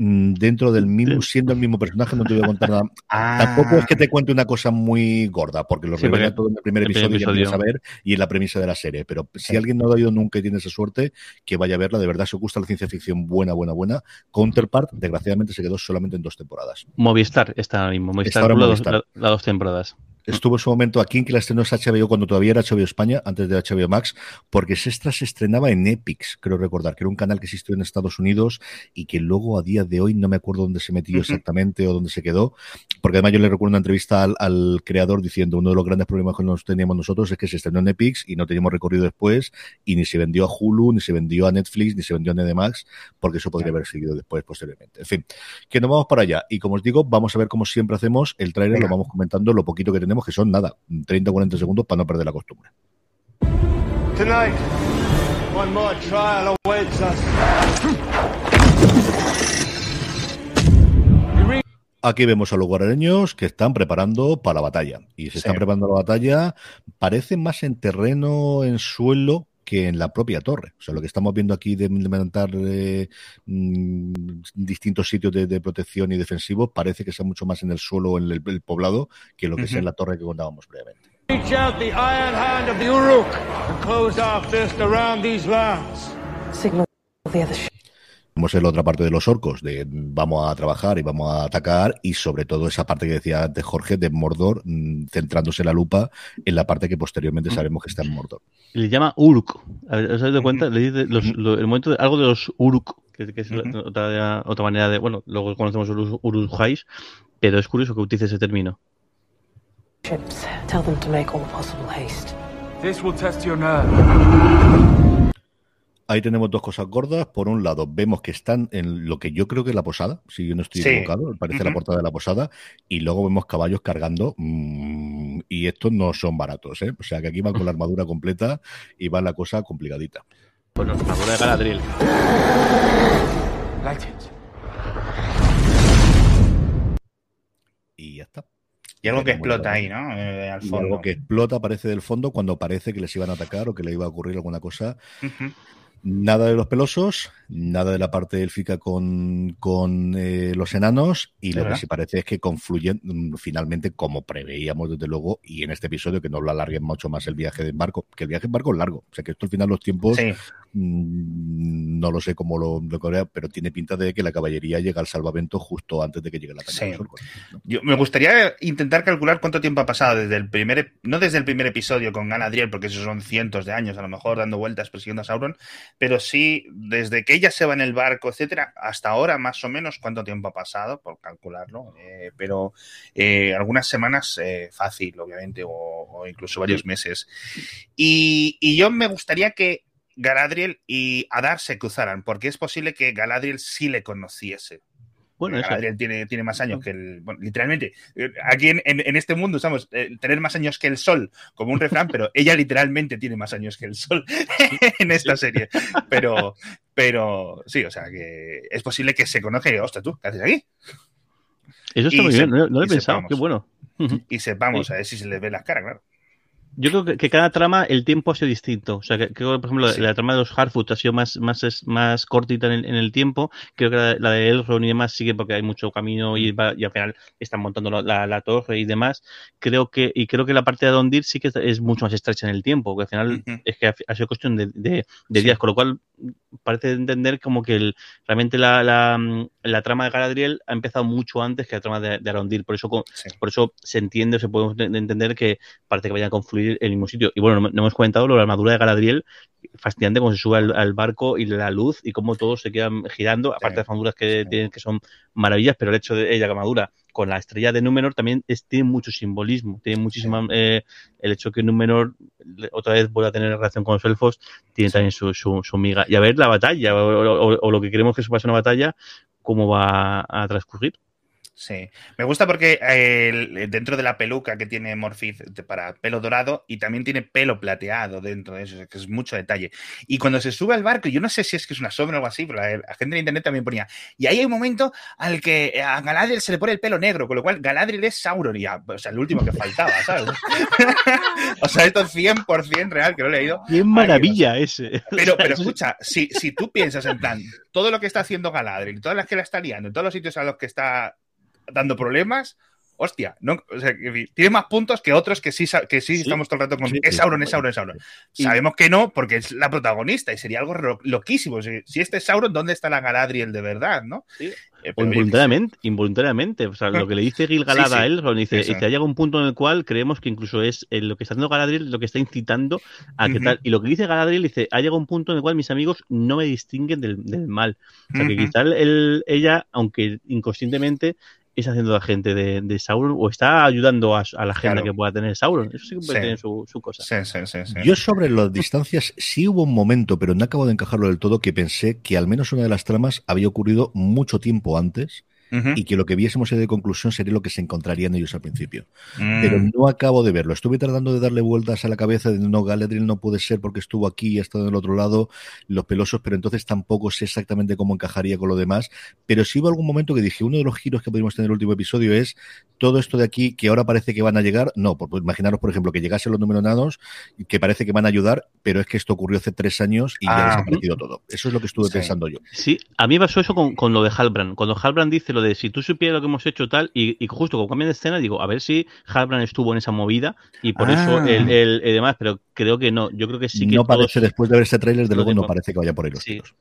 Mm, dentro del mismo, siendo el mismo personaje, no te voy a contar nada. Ah, Tampoco es que te cuente una cosa muy gorda, porque lo Sí, revela todo en el primer el episodio, y ya episodio. empiezas a ver y en la premisa de la serie. Pero si alguien no lo ha oído nunca y tiene esa suerte, que vaya a verla. De verdad, si os gusta la ciencia ficción buena, buena, buena. Counterpart, desgraciadamente, se quedó solamente en dos temporadas. Movistar está ahora mismo. Movistar, Está ahora Movistar. dos- la- dos temporadas. Estuvo en su momento aquí en que la estrenó es HBO cuando todavía era HBO España, antes de HBO Max, porque Sextra se estrenaba en Epix, creo recordar, que era un canal que existió en Estados Unidos y que luego a día de hoy no me acuerdo dónde se metió exactamente o dónde se quedó, porque además yo le recuerdo una entrevista al, al creador diciendo uno de los grandes problemas que nos teníamos nosotros es que se estrenó en Epix y no teníamos recorrido después y ni se vendió a Hulu, ni se vendió a Netflix, ni se vendió a Nedemax, porque eso podría haber seguido después posteriormente. En fin, que nos vamos para allá. Y como os digo, vamos a ver como siempre hacemos el tráiler, lo vamos comentando lo poquito que tenemos, que son nada, 30 o 40 segundos para no perder la costumbre. Tonight, one more trial awaits us. Aquí vemos a los guarareños que están preparando para la batalla. Y se están preparando la batalla, parece más en terreno, en suelo, que en la propia torre. O sea, lo que estamos viendo aquí de implementar eh, mm, distintos sitios de, de protección y defensivos parece que sea mucho más en el suelo o en el, el poblado que lo que sea en la torre que contábamos previamente. Reach out the iron hand of the Uruk and close our fist around these lands. Signal the other ship. Vemos en la otra parte de los orcos, de vamos a trabajar y vamos a atacar, y sobre todo esa parte que decía antes Jorge, de Mordor, mm, centrándose la lupa en la parte que posteriormente sabemos que está en Mordor. Le llama Uruk. A ver, ¿Os de cuenta? Le dice los- lo- el momento de algo de los Uruk, que, que es la- Ujú. otra, otra manera de. Bueno, luego conocemos los Urujais, pero es curioso que utilice ese término. Tell them to make all possible haste. This will test your nerve. Ahí tenemos dos cosas gordas. Por un lado, vemos que están en lo que yo creo que es la posada, si yo no estoy Sí. equivocado, parece la portada de la posada, y luego vemos caballos cargando, mm, y estos no son baratos, ¿eh? O sea que aquí van con la armadura completa y va la cosa complicadita. Pues la armadura de Galadriel. Y ya está. Y algo que explota ahí, ¿no? Eh, al Y fondo. algo que explota aparece del fondo cuando parece que les iban a atacar o que le iba a ocurrir alguna cosa. Ujú. Nada de los pelosos, nada de la parte élfica con, con eh, los enanos, y ¿De lo que sí parece es que confluyen mm, finalmente, como preveíamos desde luego, y en este episodio que no lo alarguen mucho más el viaje de barco, que el viaje en barco es largo, o sea que esto al final los tiempos Sí. Mm, no lo sé cómo lo, lo corea, pero tiene pinta de que la caballería llega al salvamento justo antes de que llegue la ataque Sí. me gustaría intentar calcular cuánto tiempo ha pasado desde el primer, no desde el primer episodio con Galadriel, porque esos son cientos de años, a lo mejor dando vueltas persiguiendo a Sauron, pero sí desde que ella se va en el barco, etcétera, hasta ahora más o menos cuánto tiempo ha pasado, por calcularlo, eh, pero eh, algunas semanas eh, fácil, obviamente, o, o incluso varios meses. Y, y yo me gustaría que Galadriel y Adar se cruzaran, porque es posible que Galadriel sí le conociese. Bueno. Galadriel tiene, tiene más años que el. Bueno, literalmente, eh, aquí en, en- en este mundo usamos eh, tener más años que el sol como un refrán, pero ella literalmente tiene más años que el sol en esta serie. Pero, pero sí, o sea que es posible que se conozca y ostras, tú, ¿qué haces aquí? Eso está Y muy se- bien, no, no lo he pensado, sepamos. qué bueno. Y sepamos, a ver si se les ve las caras, claro. Yo creo que, que, cada trama, el tiempo ha sido distinto. O sea, que, creo por ejemplo, Sí. la, trama de los Harfoot ha sido más, más, es- más cortita en el, en el tiempo. Creo que la, la de Elrond y demás sigue porque hay mucho camino y, va- y al final están montando la, la- la torre y demás. Creo que, y creo que la parte de Adondir sí que es, es mucho más estrecha en el tiempo, porque al final es que ha, ha sido cuestión de, de- de días, con lo cual parece entender como que el, realmente la, la, trama de Galadriel ha empezado mucho antes que la trama de, de Arondir. Por eso, por eso se entiende, se puede ent- entender que parece que vayan a confluir en el mismo sitio. Y bueno, no, no hemos comentado lo de la armadura de Galadriel, fascinante cómo se sube al, al barco y la luz y cómo todos se quedan girando, aparte de las armaduras que tienen que son maravillas, pero el hecho de ella, la armadura, con la estrella de Númenor también es- tiene mucho simbolismo, tiene muchísima eh, el hecho que Númenor otra vez vuelva a tener relación con los elfos, tiene también su, su, su miga. Y a ver la batalla, o, o- o lo que queremos que se pase en una batalla, cómo va a transcurrir. Sí, me gusta porque eh, dentro de la peluca que tiene Morphiz de- para pelo dorado y también tiene pelo plateado dentro de eso, que es mucho detalle. Y cuando se sube al barco, yo no sé si es que es una sombra o algo así, pero la, la gente de internet también ponía. Y ahí hay un momento al que a Galadriel se le pone el pelo negro, con lo cual Galadriel es Sauron, y ya, o sea, el último que faltaba, ¿sabes? o sea, esto es 100% real, que lo he leído. ¡Qué maravilla ese! Pero, pero escucha, si, si tú piensas en plan, todo lo que está haciendo Galadriel, todas las que la está liando, en todos los sitios a los que está dando problemas, hostia, no, o sea, que tiene más puntos que otros que sí, que sí, estamos todo el rato con Sí, es Sauron, es Sauron, es Sauron. Y- Sabemos que no, porque es la protagonista y sería algo loquísimo. Si, si este es Sauron, ¿dónde está la Galadriel de verdad, no? Eh, involuntariamente, involuntariamente. O sea, lo que le dice Gil-galad Sí, sí. a Elrond, dice, dice, ha llegado un punto en el cual creemos que incluso es eh, lo que está haciendo Galadriel lo que está incitando a que tal. Y lo que dice Galadriel dice, ha llegado un punto en el cual mis amigos no me distinguen del, del mal. O sea, que Ujú. quizá el- ella, aunque inconscientemente, es haciendo a gente de, de Sauron o está ayudando a, a la agenda Claro. que pueda tener Sauron. Eso sí que puede Sí. tener su, su cosa. Sí, sí, sí, sí. Yo sobre las distancias sí hubo un momento, pero no acabo de encajarlo del todo, que pensé que al menos una de las tramas había ocurrido mucho tiempo antes Y que lo que viésemos de conclusión sería lo que se encontrarían ellos al principio. Mm. Pero no acabo de verlo. Estuve tratando de darle vueltas a la cabeza de no, Galadriel no puede ser porque estuvo aquí y ha estado del otro lado, los pelosos, pero entonces tampoco sé exactamente cómo encajaría con lo demás. Pero sí hubo algún momento que dije, uno de los giros que pudimos tener en el último episodio es todo esto de aquí que ahora parece que van a llegar. No, por, por imaginaros, por ejemplo, que llegasen los números nanos y que parece que van a ayudar, pero es que esto ocurrió hace tres años y ya Ah. ha desaparecido todo. Eso es lo que estuve Sí. pensando yo. Sí, a mí me pasó eso con, con lo de Halbrand. Cuando Halbrand dice lo de si tú supieras lo que hemos hecho tal, y, y justo cuando cambian de escena, digo, a ver si Halbrand estuvo en esa movida y por eso Ah. el, el, el demás, pero creo que no. Yo creo que sí que no todos- parece, después de ver ese tráiler, de luego no parece que vaya por ahí los Sí. tiros.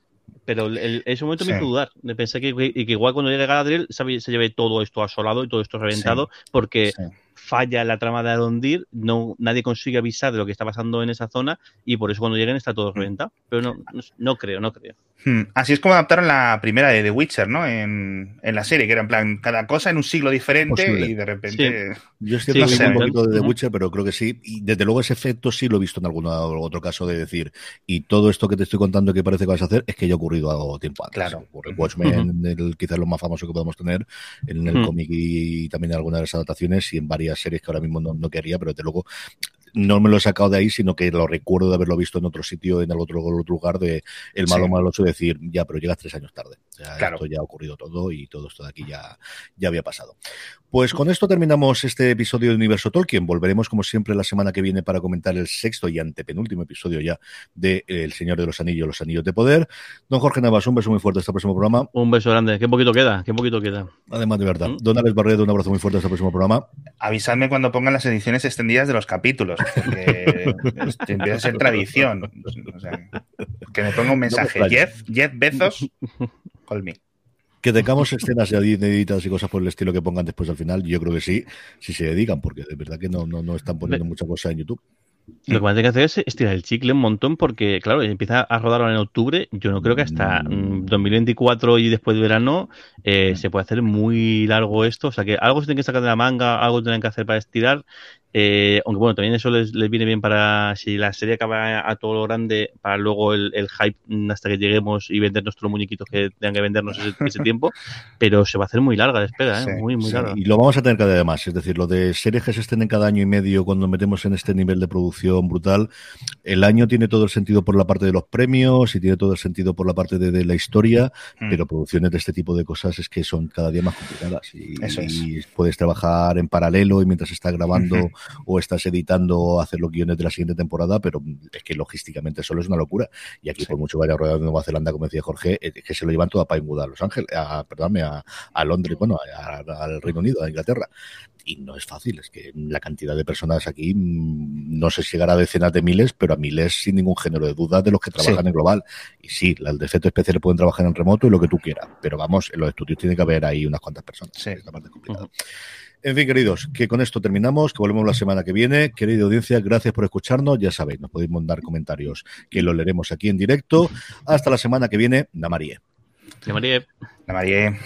Pero el- el- ese momento me Sí. hizo dudar. De pensar que, que- y que igual cuando llegue Galadriel se, se lleve todo esto asolado y todo esto reventado, porque Sí. falla la trama de Arondir, no, nadie consigue avisar de lo que está pasando en esa zona y por eso cuando lleguen está Mm. todo reventado. Pero no, no, no creo, no creo. Hmm, Así es como adaptaron la primera de The Witcher, ¿no? En, en la serie, que era en plan cada cosa en un siglo diferente Posible. y de repente. Yo es Sí, cierto que sí, vi un sí. poquito de The. Witcher, pero creo que sí. Y desde luego ese efecto sí lo he visto en algún otro caso de decir, y todo esto que te estoy contando que parece que vas a hacer es que ya ha ocurrido algo tiempo antes. Claro. Ocurre en Watchmen, el- quizás lo más famoso que podemos tener, en el cómic y también en algunas de las adaptaciones y en varias series que ahora mismo no, no quería, pero desde luego no me lo he sacado de ahí, sino que lo recuerdo de haberlo visto en otro sitio, en algún otro, otro lugar, de el malo Sí. maloso decir, ya, pero llegas tres años tarde. O sea, Claro. Esto ya ha ocurrido todo y todo esto de aquí ya, ya había pasado. Pues con esto terminamos este episodio de Universo Tolkien. Volveremos, como siempre, la semana que viene para comentar el sexto y antepenúltimo episodio ya de El Señor de los Anillos, Los Anillos de Poder. Don Jorge Navas, un beso muy fuerte hasta el próximo programa. Un beso grande. ¿Qué poquito queda? ¿Qué poquito queda? Además, de verdad. Mm. Don Alex Barredo, un abrazo muy fuerte hasta el próximo programa. Avisadme cuando pongan las ediciones extendidas de los capítulos, porque este, empieza a ser tradición. O sea, que me ponga un mensaje. No me. Jeff, Jeff Bezos, call me. Que tengamos escenas ya editadas y cosas por el estilo que pongan después al final, yo creo que sí, si se dedican, porque de verdad que no, no, no están poniendo mucha cosa en YouTube. Lo que van a tener que hacer es estirar el chicle un montón porque, claro, empieza a rodar ahora en octubre. Yo no creo que hasta mm, 2024 y después de verano eh, se puede hacer muy largo esto. O sea que algo se tiene que sacar de la manga, algo tienen que hacer para estirar. Eh, aunque bueno, también eso les, les viene bien para si la serie acaba a todo lo grande, para luego el, el hype hasta que lleguemos y vender nuestros muñequitos que tengan que vendernos ese, ese tiempo. Pero se va a hacer muy larga la espera, ¿eh? Sí, muy, muy Sí, larga. y lo vamos a tener cada vez más. Es decir, lo de series que se estén en cada año y medio cuando metemos en este nivel de producción brutal, el año tiene todo el sentido por la parte de los premios y tiene todo el sentido por la parte de, de la historia, Mm. pero producciones de este tipo de cosas es que son cada día más complicadas. Y, Eso es. y puedes trabajar en paralelo y mientras estás grabando. O estás editando hacer los guiones de la siguiente temporada, pero es que logísticamente solo es una locura. Y aquí, por mucho vaya rueda de Nueva Zelanda, como decía Jorge, es que se lo llevan todo a Pinewood, a Los Ángeles, a, perdóname, a, a Londres, bueno, a- al Reino Unido, a Inglaterra. Y no es fácil, es que la cantidad de personas aquí, mm, no sé si llegará a decenas de miles, pero a miles sin ningún género de duda de los que trabajan Sí. en global. Y sí, las de efectos especiales pueden trabajar en remoto y lo que tú quieras, pero vamos, en los estudios tiene que haber ahí unas cuantas personas. Parte es complicada. En fin, queridos, que con esto terminamos, que volvemos la semana que viene. Querida audiencia, gracias por escucharnos. Ya sabéis, nos podéis mandar comentarios que los leeremos aquí en directo. Hasta la semana que viene, Namarie. María. La María.